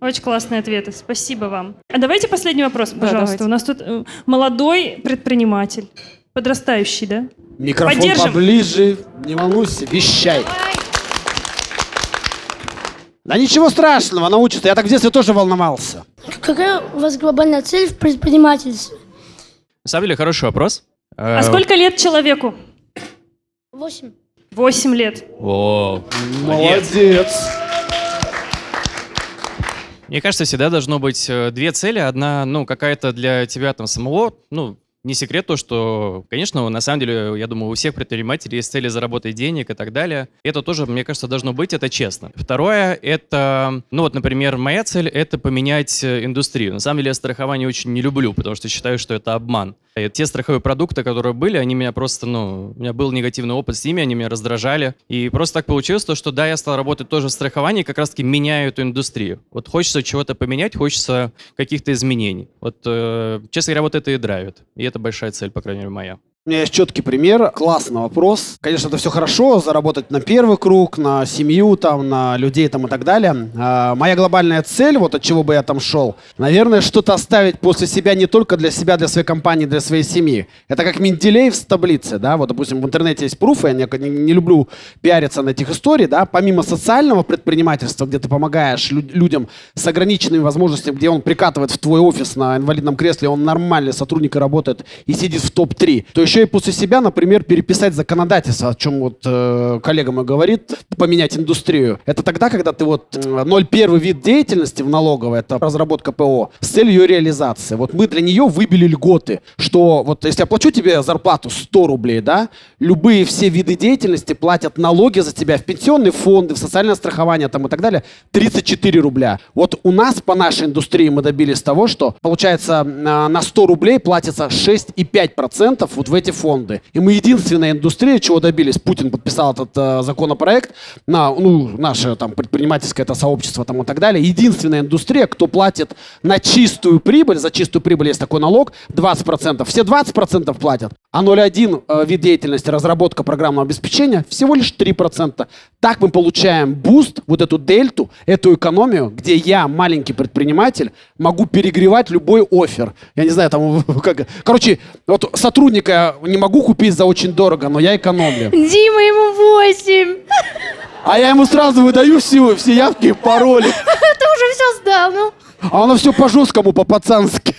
Очень классные ответы. Спасибо вам. А давайте последний вопрос, Да, пожалуйста. давайте. У нас тут э, молодой предприниматель. Подрастающий, да? Микрофон Поддержим. поближе, не волнуйся, вещай. Да ничего страшного, научится. Я так в детстве тоже волновался. Какая у вас глобальная цель в предпринимательстве? На самом деле, хороший вопрос. А сколько лет человеку? Восемь. Восемь лет. О, Молодец. Мне кажется, всегда должно быть э, две цели. Одна, ну, какая-то для тебя там самого, ну, не секрет то, что, конечно, на самом деле, я думаю, у всех предпринимателей есть цели заработать денег и так далее. Это тоже, мне кажется, должно быть, это честно. Второе, это, ну вот, например, моя цель — это поменять э, индустрию. На самом деле, я страхование очень не люблю, потому что считаю, что это обман. И те страховые продукты, которые были, они меня просто, ну, у меня был негативный опыт с ними, они меня раздражали. И просто так получилось, то, что да, я стал работать тоже в страховании, как раз-таки меняю эту индустрию. Вот хочется чего-то поменять, хочется каких-то изменений. Вот, э, честно говоря, вот это и драйвит. И это большая цель, по крайней мере, моя. У меня есть четкий пример, классный вопрос. Конечно, это все хорошо, заработать на первый круг, на семью, там, на людей там, и так далее. А, моя глобальная цель, вот от чего бы я там шел, наверное, что-то оставить после себя не только для себя, для своей компании, для своей семьи. Это как Менделеев с таблицы, да, вот, допустим, в интернете есть пруфы, я не, не люблю пиариться на этих историях, да, помимо социального предпринимательства, где ты помогаешь лю- людям с ограниченными возможностями, где он прикатывает в твой офис на инвалидном кресле, он нормальный сотрудник и работает и сидит в топ-3, то еще и после себя, например, переписать законодательство, о чем вот э, коллега мой говорит, поменять индустрию. Это тогда, когда ты вот э, 0,1 вид деятельности в налоговой, это разработка ПО, с целью реализации. Вот мы для нее выбили льготы, что вот если я плачу тебе зарплату 100 рублей, да, любые все виды деятельности платят налоги за тебя в пенсионные фонды, в социальное страхование там и так далее 34 рубля. Вот у нас по нашей индустрии мы добились того, что получается на на 100 рублей платится 6,5% вот в эти фонды. И мы единственная индустрия, чего добились. Путин подписал этот э, законопроект на ну, наше там предпринимательское это сообщество там и так далее. Единственная индустрия, кто платит на чистую прибыль, за чистую прибыль есть такой налог 20%. Все 20% платят, а 0,1 э, вид деятельности, разработка программного обеспечения всего лишь 3%. Так мы получаем буст, вот эту дельту, эту экономию, где я, маленький предприниматель, могу перегревать любой офер. Я не знаю, там, как... Короче, вот сотрудника не могу купить за очень дорого, но я экономлю. Дима, ему восемь. А я ему сразу выдаю все, все явки и пароли. Ты уже все сдал, ну. А оно все по-жесткому, по-пацански.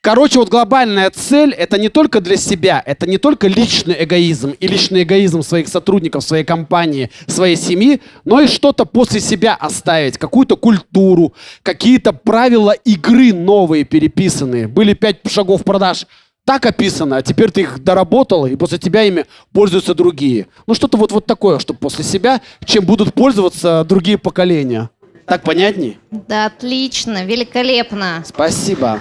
Короче, вот глобальная цель — это не только для себя, это не только личный эгоизм и личный эгоизм своих сотрудников, своей компании, своей семьи, но и что-то после себя оставить, какую-то культуру, какие-то правила игры новые переписанные. Были пять шагов продаж, так описано, а теперь ты их доработал, и после тебя ими пользуются другие. Ну, что-то вот, вот такое, чтобы после себя, чем будут пользоваться другие поколения. Так понятней? Да, отлично, великолепно. Спасибо.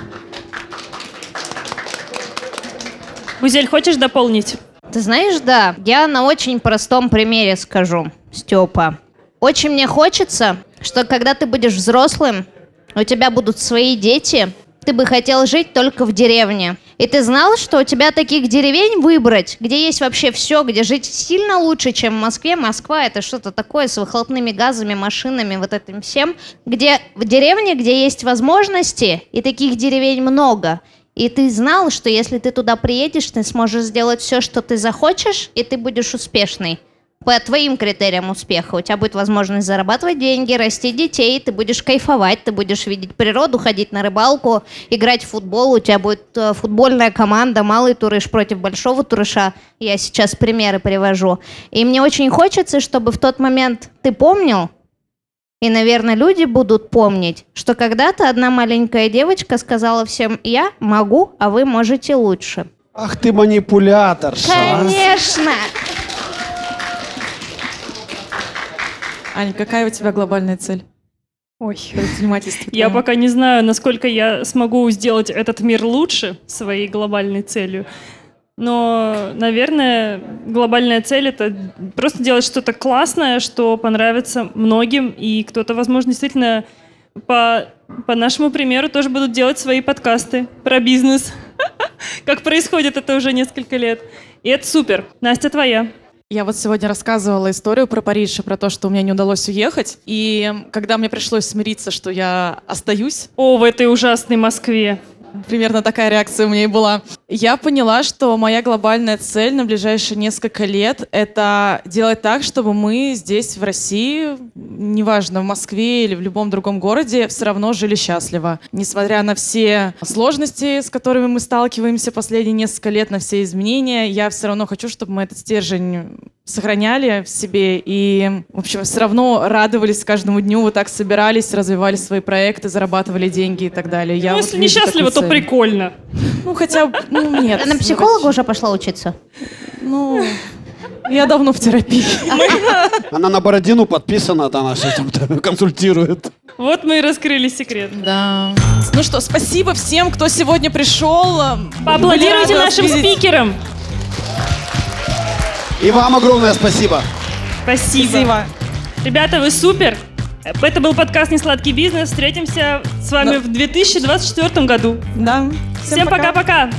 Гузель, хочешь дополнить? Ты знаешь, да, я на очень простом примере скажу, Степа. Очень мне хочется, что когда ты будешь взрослым, у тебя будут свои дети, ты бы хотел жить только в деревне. И ты знал, что у тебя таких деревень выбрать, где есть вообще все, где жить сильно лучше, чем в Москве. Москва это что-то такое с выхлопными газами, машинами, вот этим всем. Где в деревне, где есть возможности, и таких деревень много. И ты знал, что если ты туда приедешь, ты сможешь сделать все, что ты захочешь, и ты будешь успешный. По твоим критериям успеха. У тебя будет возможность зарабатывать деньги, расти детей, ты будешь кайфовать, ты будешь видеть природу, ходить на рыбалку, играть в футбол, у тебя будет э, футбольная команда, малый турыш против большого турыша. Я сейчас примеры привожу. И мне очень хочется, чтобы в тот момент ты помнил, и, наверное, люди будут помнить, что когда-то одна маленькая девочка сказала всем, я могу, а вы можете лучше. Ах ты манипуляторша. а. Конечно! Аня, какая у тебя глобальная цель? Ой. Предпринимательство. Я пока не знаю, насколько я смогу сделать этот мир лучше своей глобальной целью. Но, наверное, глобальная цель — это просто делать что-то классное, что понравится многим, и кто-то, возможно, действительно по, по нашему примеру тоже будут делать свои подкасты про бизнес. Как происходит это уже несколько лет. И это супер. Настя, твоя. Я вот сегодня рассказывала историю про Париж и про то, что у меня не удалось уехать. И когда мне пришлось смириться, что я остаюсь... О, в этой ужасной Москве. Примерно такая реакция у меня и была. Я поняла, что моя глобальная цель на ближайшие несколько лет — это делать так, чтобы мы здесь, в России, неважно, в Москве или в любом другом городе, все равно жили счастливо. Несмотря на все сложности, с которыми мы сталкиваемся последние несколько лет, на все изменения, я все равно хочу, чтобы мы этот стержень сохраняли в себе и, в общем, все равно радовались каждому дню, вот так собирались, развивали свои проекты, зарабатывали деньги и так далее. Я ну, вот если вижу несчастливо, то прикольно. Ну, хотя ну, нет. Ты на психолога уже пошла учиться? Ну, я давно в терапии. Она на Бородину подписана, да, она все там консультирует. Вот мы и раскрыли секрет. Да. Ну что, спасибо всем, кто сегодня пришел. Поаплодируйте нашим спикерам. И вам огромное спасибо. Спасибо. Спасибо. Ребята, вы супер. Это был подкаст «Несладкий бизнес». Встретимся с вами Да. в 2024 году. Да. Всем пока-пока.